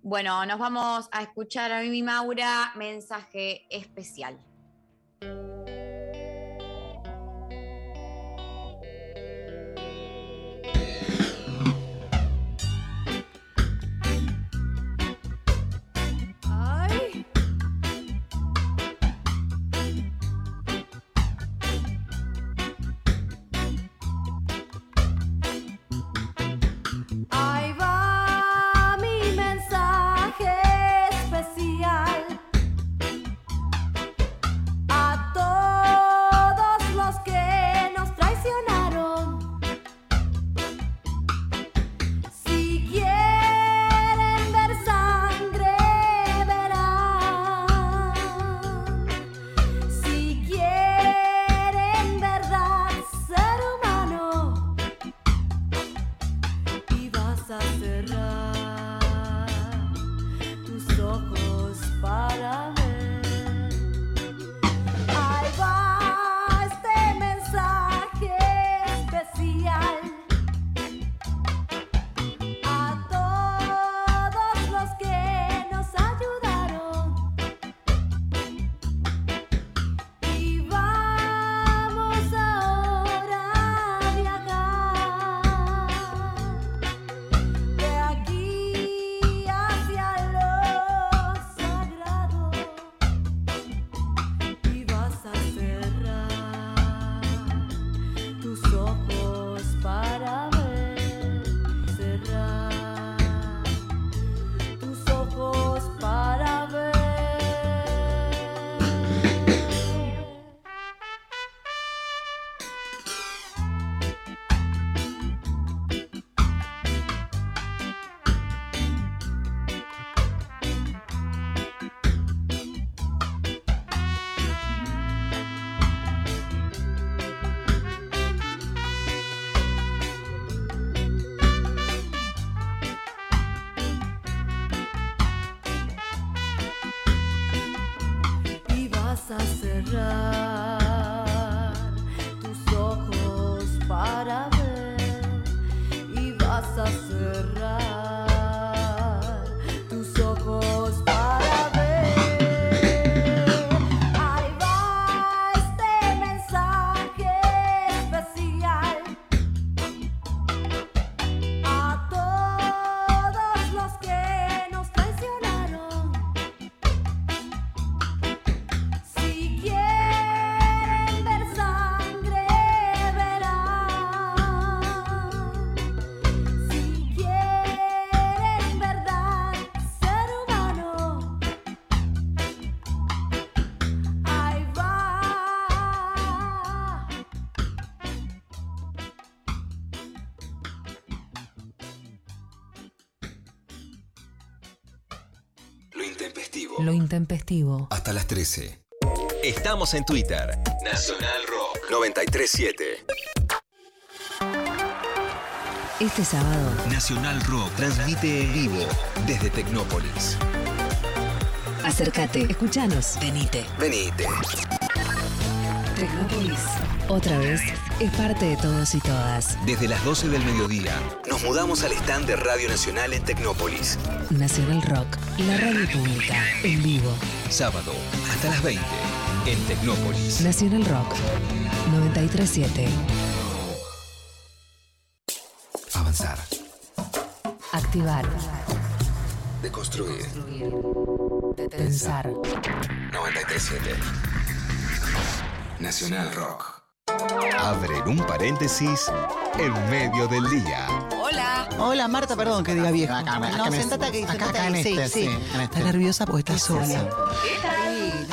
Bueno, nos vamos a escuchar a Mimi Maura, mensaje especial. Intempestivo. Hasta las 13. Estamos en Twitter. Nacional Rock 937. Este sábado, Nacional Rock transmite en vivo desde Tecnópolis. acércate, escuchanos, venite. Venite. Tecnópolis, otra vez, es parte de todos y todas. Desde las 12 del mediodía, nos mudamos al stand de Radio Nacional en Tecnópolis. Nacional Rock, la radio pública, en vivo. Sábado, hasta las 20, en Tecnópolis. Nacional Rock, 937. Avanzar. Activar. Deconstruir. Pensar. 937. Nacional Rock. Abren un paréntesis en medio del día. Hola. Hola, Marta, perdón que diga viejo. no, sentate aquí, sentate ahí. Sí, sí. Está nerviosa porque está sola.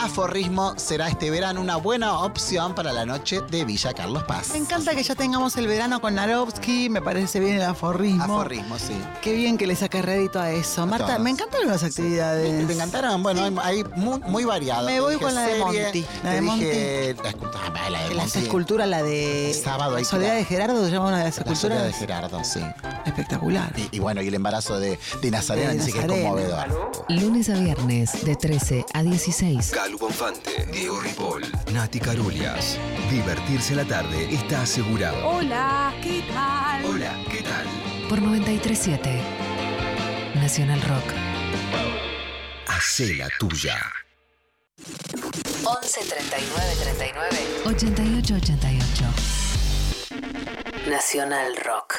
Aforrismo será este verano una buena opción para la noche de Villa Carlos Paz. Me encanta que ya tengamos el verano con Narovsky, me parece bien el aforrismo. Aforrismo, sí. Qué bien que le saca rédito a eso. Marta, todos. me encantaron las actividades. ¿Te encantaron? Bueno, hay, hay muy, muy variado. Me voy con la de Monty. La de dije la escultura, ah, la de Las Monty. esculturas, la de Sábado hay Soledad de Gerardo, se llama una de las La soledad de esculturas. Gerardo, sí. Espectacular. Y, y bueno, y el embarazo de, de Nazarena dice que es conmovedor. Lunes a viernes, de 13 a 16. Calu Bonfante, Diego Ripoll, Nati Carulias. Divertirse la tarde está asegurado. Hola, ¿qué tal? Hola, ¿qué tal? Por 937. Nacional Rock. Hacé la tuya. 11 39 39 88 88. Nacional Rock.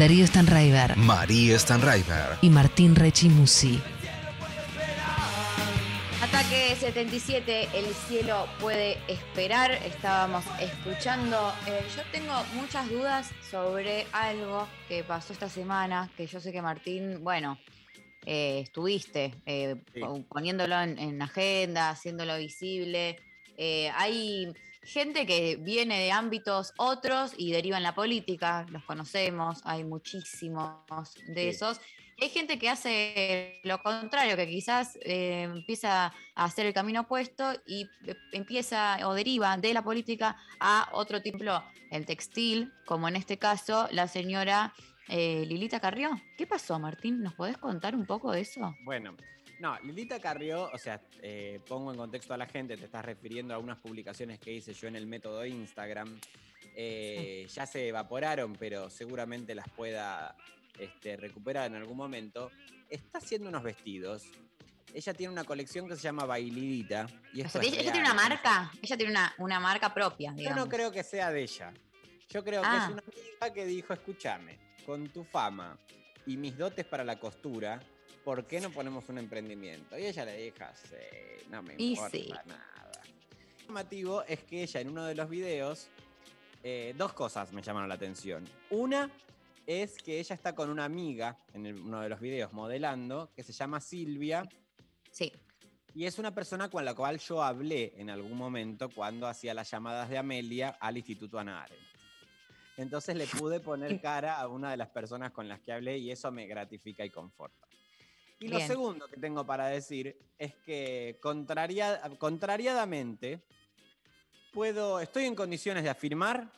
Darío Stanraiver María Stanraiver. y Martín Rechimusi. Ataque 77, el cielo puede esperar. Estábamos escuchando. Eh, yo tengo muchas dudas sobre algo que pasó esta semana, que yo sé que Martín, bueno, eh, estuviste eh, pon- poniéndolo en, en agenda, haciéndolo visible. Eh, hay gente que viene de ámbitos otros y deriva en la política, los conocemos, hay muchísimos de Sí. esos. Hay gente que hace lo contrario, que quizás eh, empieza a hacer el camino opuesto y eh, empieza o deriva de la política a otro tipo, el textil, como en este caso la señora eh, Lilita Carrió. ¿Qué pasó, Martín? ¿Nos podés contar un poco de eso? Bueno, no, Lilita Carrió, o sea, eh, pongo en contexto a la gente, te estás refiriendo a unas publicaciones que hice yo en el método Instagram. Eh, Ya se evaporaron, pero seguramente las pueda este, recuperar en algún momento. Está haciendo unos vestidos. Ella tiene una colección que se llama Bailidita. Y O esto sea, es ella tiene una marca, ella tiene una, una marca propia, Yo no creo que sea de ella. Yo creo que Ah. es una amiga que dijo, escúchame, con tu fama y mis dotes para la costura, ¿por qué no ponemos un emprendimiento? Y ella le dijo, sí, no me Y importa sí. nada. Lo llamativo es que ella en uno de los videos, eh, dos cosas me llamaron la atención. Una es que ella está con una amiga en el- uno de los videos modelando, que se llama Silvia. Sí. Y es una persona con la cual yo hablé en algún momento cuando hacía las llamadas de Amelia al Instituto Ana Arendt. Entonces le pude poner cara a una de las personas con las que hablé y eso me gratifica y conforta. Y lo segundo que tengo para decir es que contraria- contrariadamente puedo, estoy en condiciones de afirmar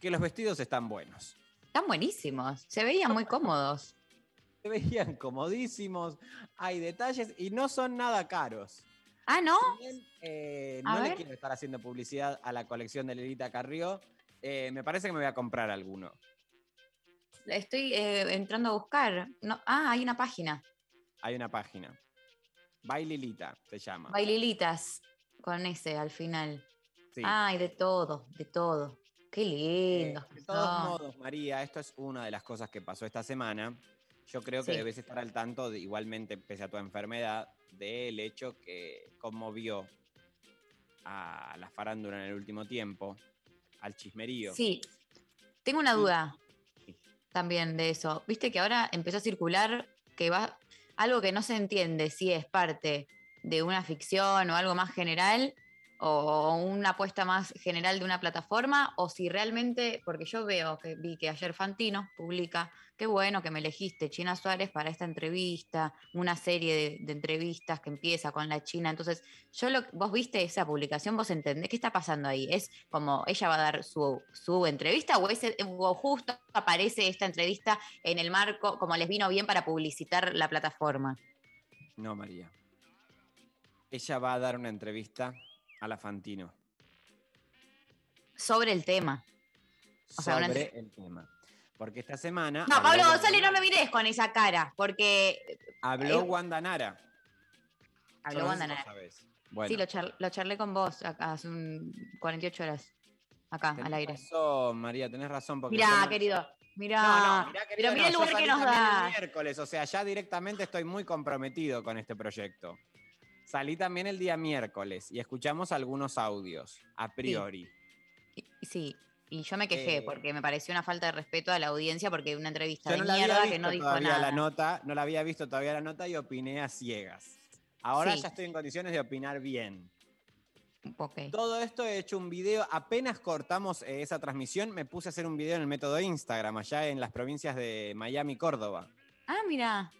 que los vestidos están buenos. Están buenísimos, se veían muy cómodos. Se veían comodísimos, hay detalles y no son nada caros. Ah, ¿no? Bien, eh, no le ver. quiero estar haciendo publicidad a la colección de Lelita Carrió. eh, me parece que me voy a comprar alguno. Estoy eh, entrando a buscar. No, ah, hay una página. Hay una página. Baililita se llama. Baililitas, con ese al final. Sí. Ay, de todo, de todo. Qué Eh, lindos. que de todos modos, María, esto es una de las cosas que pasó esta semana. Yo creo que Sí. debes estar al tanto, de, igualmente, pese a tu enfermedad, del hecho que conmovió a la farándula en el último tiempo, al chismerío. Sí, tengo una duda también de eso. Viste que ahora empezó a circular que va algo que no se entiende si es parte de una ficción o algo más general o una apuesta más general de una plataforma o si realmente, porque yo veo que vi que ayer Fantino publica, qué bueno que me elegiste China Suárez para esta entrevista, una serie de, entrevistas que empieza con la China. Entonces, yo vos viste esa publicación, vos entendés qué está pasando ahí. Es como ella va a dar su, su entrevista o, ese, o justo aparece esta entrevista en el marco, como les vino bien para publicitar la plataforma. No, María. Ella va a dar una entrevista a la Fantino Sobre el tema. O sea, una sobre el tema. Porque esta semana. No, Pablo Wanda- González, no me mires con esa cara, porque Habló eh, Wanda Nara. habló Wanda Nara. Bueno, Sí, lo, char- lo charlé con vos acá hace un 48 horas. Acá, tenés al aire. razón, María, tenés razón. Porque Mirá, querido. Mirá. No, no, mirá, Pero mirá no, el lugar que nos el da. miércoles, o sea, ya directamente estoy muy comprometido con este proyecto. Salí también el día miércoles y escuchamos algunos audios, a priori. Sí. Y yo me quejé Eh, porque me pareció una falta de respeto a la audiencia porque una entrevista Yo de no mierda que no dijo todavía nada. la nota, no la había visto todavía la nota y opiné a ciegas. Ahora Sí. ya estoy en condiciones de opinar bien. Ok. Todo esto he hecho un video, apenas cortamos eh, esa transmisión, me puse a hacer un video en el método Instagram, allá en las provincias de Miami, Córdoba. Ah, mira.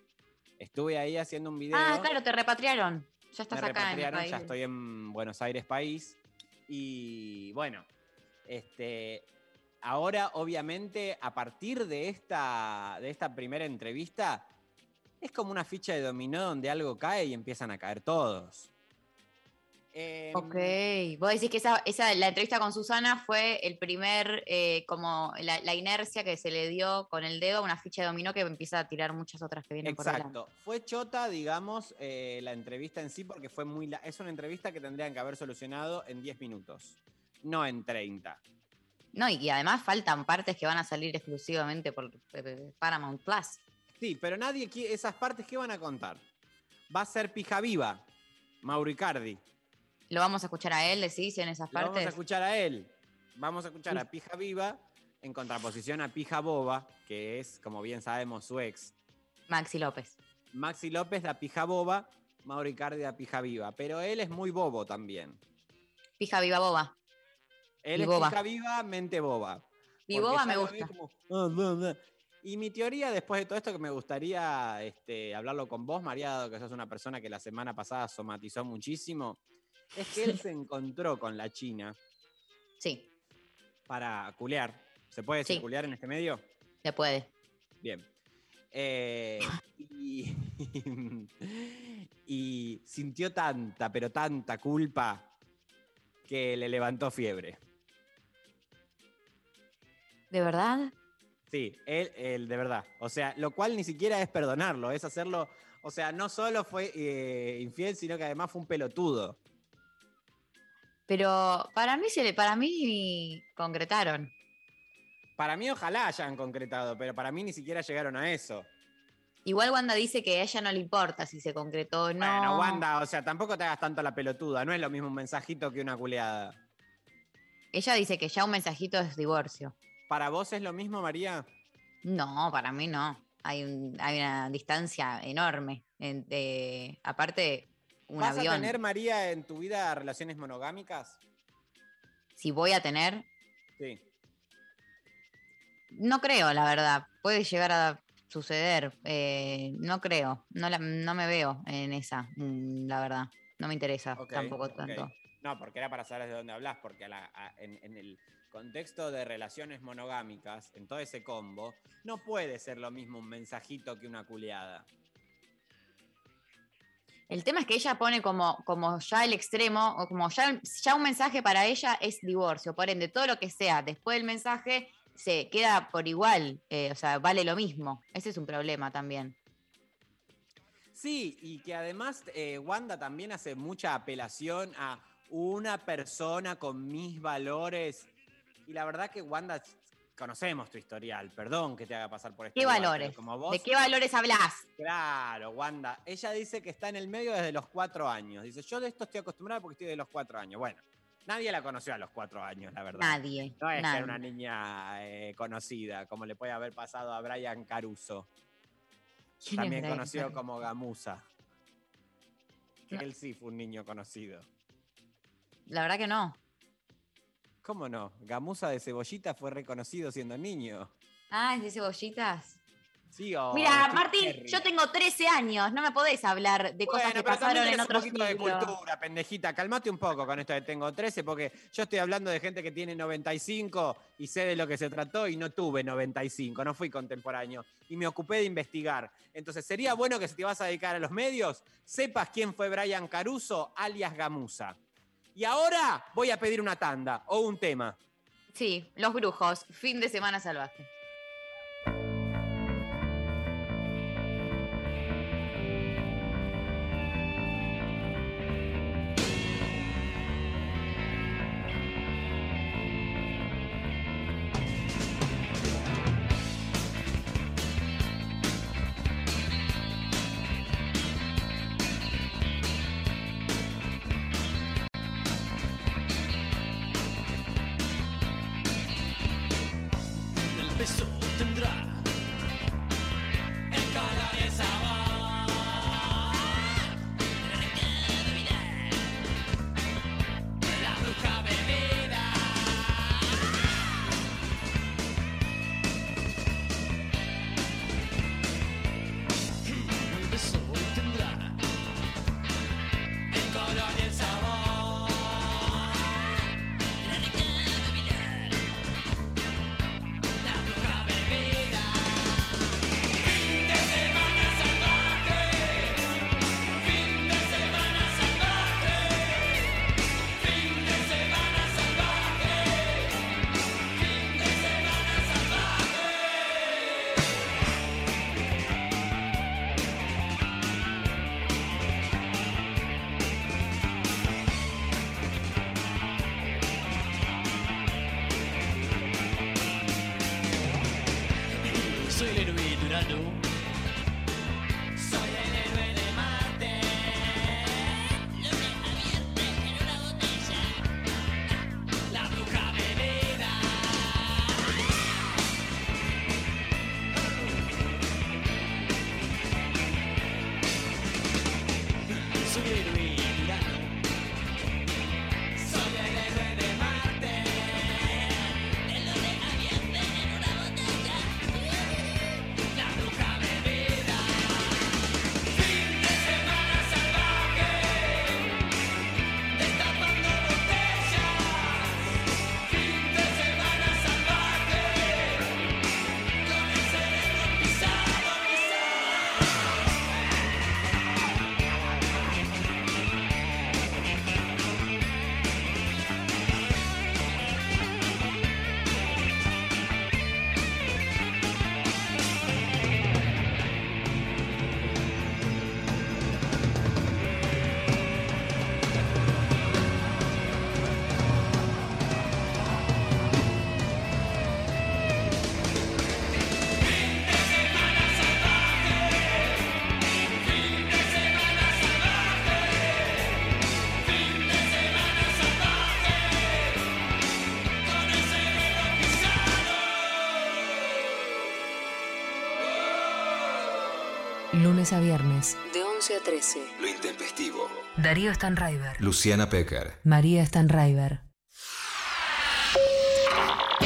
Estuve ahí haciendo un video. Ah, claro, te repatriaron. Ya estás me acá en el repatriaron, país. ya estoy en Buenos Aires, país. Y bueno, este, ahora obviamente a partir de esta, de esta primera entrevista, es como una ficha de dominó donde algo cae y empiezan a caer todos. Em, Ok, vos decís que esa, esa, la entrevista con Susana fue el primer, eh, como la, la inercia que se le dio con el dedo a una ficha de dominó que empieza a tirar muchas otras que vienen por delante. Exacto. Fue chota, digamos, eh, la entrevista en sí, porque fue muy. la- es una entrevista que tendrían que haber solucionado en 10 minutos, no en 30. No, y, y además faltan partes que van a salir exclusivamente por eh, Paramount Plus. Sí, pero nadie quiere. Esas partes que van a contar. Va a ser pija viva, Mauricardi. Lo vamos a escuchar a él, decís, en esas Lo Vamos a escuchar a él. Vamos a escuchar a Pija Viva en contraposición a Pija Boba, que es, como bien sabemos, su ex. Maxi López. Maxi López, la Pija Boba, Mauricardi, la Pija Viva. Pero él es muy bobo también. Pija viva boba. Él Y es boba. Pija Viva, mente boba. Y boba me gusta. como, "Ah, bla, bla". Y mi teoría, después de todo esto, que me gustaría este, hablarlo con vos, María, dado que sos una persona que la semana pasada somatizó muchísimo, es que él se encontró con la China. Sí. Para culear. ¿Se puede decir Sí. culear en este medio? Se puede. Bien. Eh, y, y sintió tanta, pero tanta culpa que le levantó fiebre. ¿De verdad? Sí, él, él, de verdad. O sea, lo cual ni siquiera es perdonarlo, es hacerlo. O sea, no solo fue eh, infiel, sino que además fue un pelotudo. Pero para mí, se le, para mí concretaron. Para mí, ojalá hayan concretado, pero para mí ni siquiera llegaron a eso. Igual Wanda dice que a ella no le importa si se concretó o no. Bueno, Wanda, o sea, tampoco te hagas tanto la pelotuda. No es lo mismo un mensajito que una culeada. Ella dice que ya un mensajito es divorcio. ¿Para vos es lo mismo, María? No, para mí no. Hay, un- hay una distancia enorme. en- de- aparte, un ¿Vas avión. a tener, María, en tu vida relaciones monogámicas? Si voy a tener, Sí. no creo, la verdad. Puede llegar a suceder. eh, no creo. No, la- no me veo en esa, mm, la verdad. No me interesa tampoco tanto. No, porque era para saber de dónde hablas, porque a la- a- en, en el contexto de relaciones monogámicas, en todo ese combo, no puede ser lo mismo un mensajito que una culeada. El tema es que ella pone como, como ya el extremo, o como ya, ya un mensaje para ella es divorcio. Por ende, todo lo que sea después del mensaje se queda por igual. eh, o sea, vale lo mismo. Ese es un problema también. Sí, y que además eh, Wanda también hace mucha apelación a una persona con mis valores. Y la verdad que Wanda, conocemos tu historial, perdón que te haga pasar por este ¿Qué lugar, valores? como vos- ¿De qué valores hablas? Claro, Wanda. Ella dice que está en el medio desde los cuatro años. Dice, yo de esto estoy acostumbrada porque estoy de los cuatro años. Bueno, nadie la conoció a los cuatro años, la verdad. Nadie. No es que nadie. era una niña eh, conocida, como le puede haber pasado a Brian Caruso. ¿Quién es También Brian conocido Caruso? como Gamusa. Que No. él sí fue un niño conocido. La verdad que no. ¿Cómo no? Gamusa de Cebollita fue reconocido siendo niño. Ah, es de cebollitas. Sí, o Mira, Martín, yo tengo 13 años. No me podés hablar de cosas que pero pasaron en otros un poquito de cultura, pendejita. Calmate un poco con esto de tengo 13, porque yo estoy hablando de gente que tiene 95 y sé de lo que se trató y no tuve 95, no fui contemporáneo y me ocupé de investigar. Entonces, sería bueno que si te vas a dedicar a los medios, sepas quién fue Brian Caruso, alias Gamusa. Y ahora voy a pedir una tanda o un tema. Sí, Los Brujos, fin de semana salvaje. Lunes a viernes, de 11 a 13. Lo intempestivo. Darío Stanraiver. Luciana Pecker. María Stanraiver.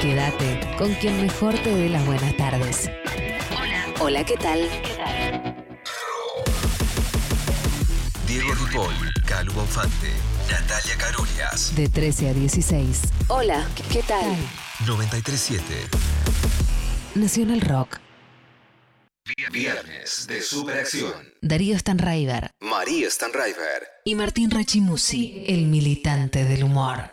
Quédate con quien mejor te dé las buenas tardes. Hola. Hola, ¿qué tal? Diego Ripoll. Calu Bonfante. Natalia Carolias. De 13 a 16. Hola, ¿qué tal? 937. Nacional Rock. Superacción. Darío Stanraiver. María Stanraiver. Y Martín Rachimusi, el militante del humor.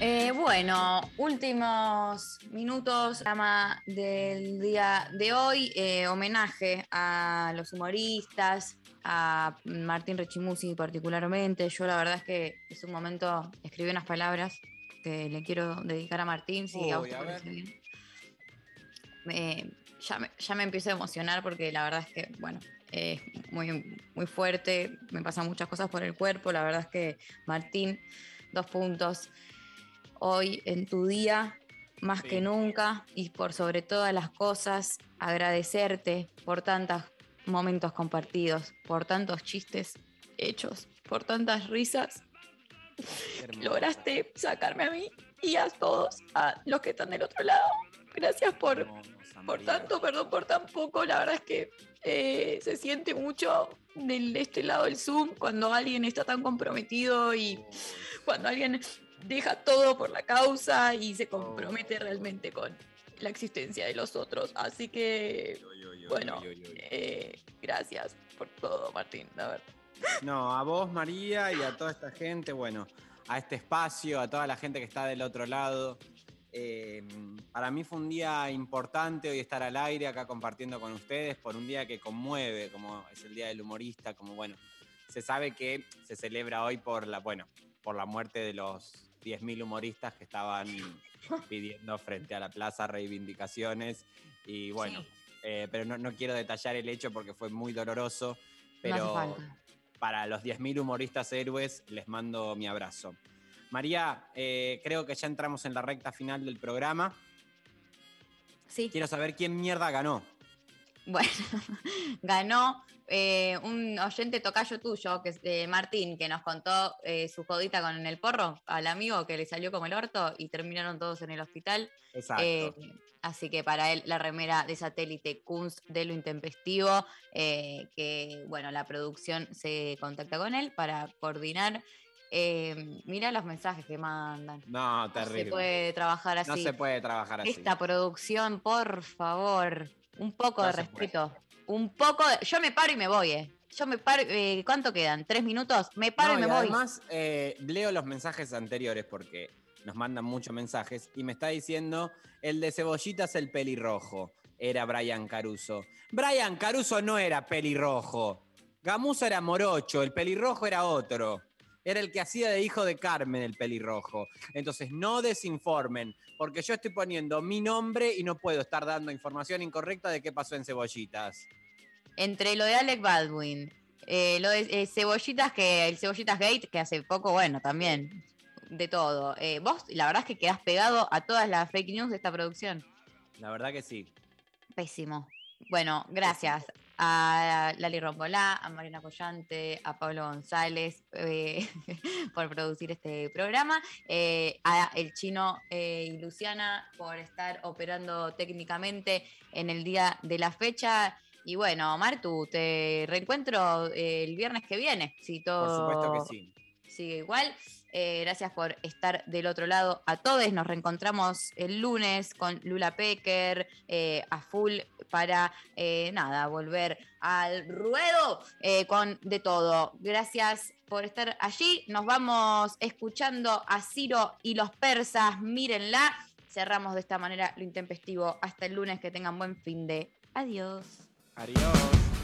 Eh, bueno, últimos minutos programa del día de hoy. eh, homenaje a los humoristas, a Martín Rechimusi particularmente. Yo la verdad es que es un momento, escribí unas palabras que le quiero dedicar a Martín, si a Uy, usted a parece bien. Ya, me, ya me empiezo a emocionar porque la verdad es que, bueno, es muy, muy fuerte, me pasan muchas cosas por el cuerpo. La verdad es que Martín, dos puntos. Hoy en tu día, más que nunca, y por sobre todas las cosas, agradecerte por tantos momentos compartidos, por tantos chistes hechos, por tantas risas. Lograste sacarme a mí y a todos, a los que están del otro lado. Gracias por, por tanto, perdón por tan poco. La verdad es que eh, se siente mucho de este lado del Zoom cuando alguien está tan comprometido y cuando alguien deja todo por la causa y se compromete realmente con la existencia de los otros. Así que, bueno, eh, gracias por todo, Martín. No, a vos, María, y a toda esta gente, bueno, a este espacio, a toda la gente que está del otro lado. Eh, para mí fue un día importante hoy estar al aire acá compartiendo con ustedes por un día que conmueve, como es el Día del Humorista, como bueno, se sabe que se celebra hoy por la, bueno, por la muerte de los 10.000 humoristas que estaban pidiendo frente a la plaza reivindicaciones y bueno, eh, pero no, no quiero detallar el hecho porque fue muy doloroso, pero para los 10.000 humoristas héroes les mando mi abrazo. María, eh, creo que ya entramos en la recta final del programa. Sí. Quiero saber quién mierda ganó. Bueno, ganó eh, un oyente tocayo tuyo, que es eh, Martín, que nos contó eh, su jodita con el porro al amigo que le salió como el orto y terminaron todos en el hospital. Exacto. Así que para él la remera de satélite Kunst de lo intempestivo, que bueno, la producción se contacta con él para coordinar. Eh, mira los mensajes que mandan. No, No terrible. se puede trabajar así. No se puede trabajar así. Esta producción, por favor, un poco No de puede. respeto. Un poco de... Yo me paro y me voy, eh. Yo me paro... eh, ¿Cuánto quedan? ¿Tres minutos? Me paro No, y me y voy. Además, eh, leo los mensajes anteriores porque nos mandan muchos mensajes y me está diciendo el de cebollitas el pelirrojo. Era Brian Caruso. Brian Caruso no era pelirrojo. Gamuso era morocho, el pelirrojo era otro. Era el que hacía de hijo de Carmen el pelirrojo. Entonces, no desinformen, porque yo estoy poniendo mi nombre y no puedo estar dando información incorrecta de qué pasó en cebollitas. Entre lo de Alec Baldwin, eh, lo de eh, Cebollitas, que el Cebollitas Gate, que hace poco, bueno, también, de todo. Eh, vos, la verdad es que quedás pegado a todas las fake news de esta producción. La verdad que sí. Pésimo. Bueno, gracias a Lali Rombolá, a Marina Collante, a Pablo González eh, por producir este programa, eh, a el chino eh, y Luciana por estar operando técnicamente en el día de la fecha. Y bueno, Martu, te reencuentro el viernes que viene, si todo Por supuesto que sí. sigue igual. Eh, gracias por estar del otro lado a todos. Nos reencontramos el lunes con Lula Pecker eh, a full para eh, nada, volver al ruedo con de todo. Gracias por estar allí. Nos vamos escuchando a Ciro y los persas. Mírenla. Cerramos de esta manera lo intempestivo. Hasta el lunes. Que tengan buen fin de. Adiós. Adiós.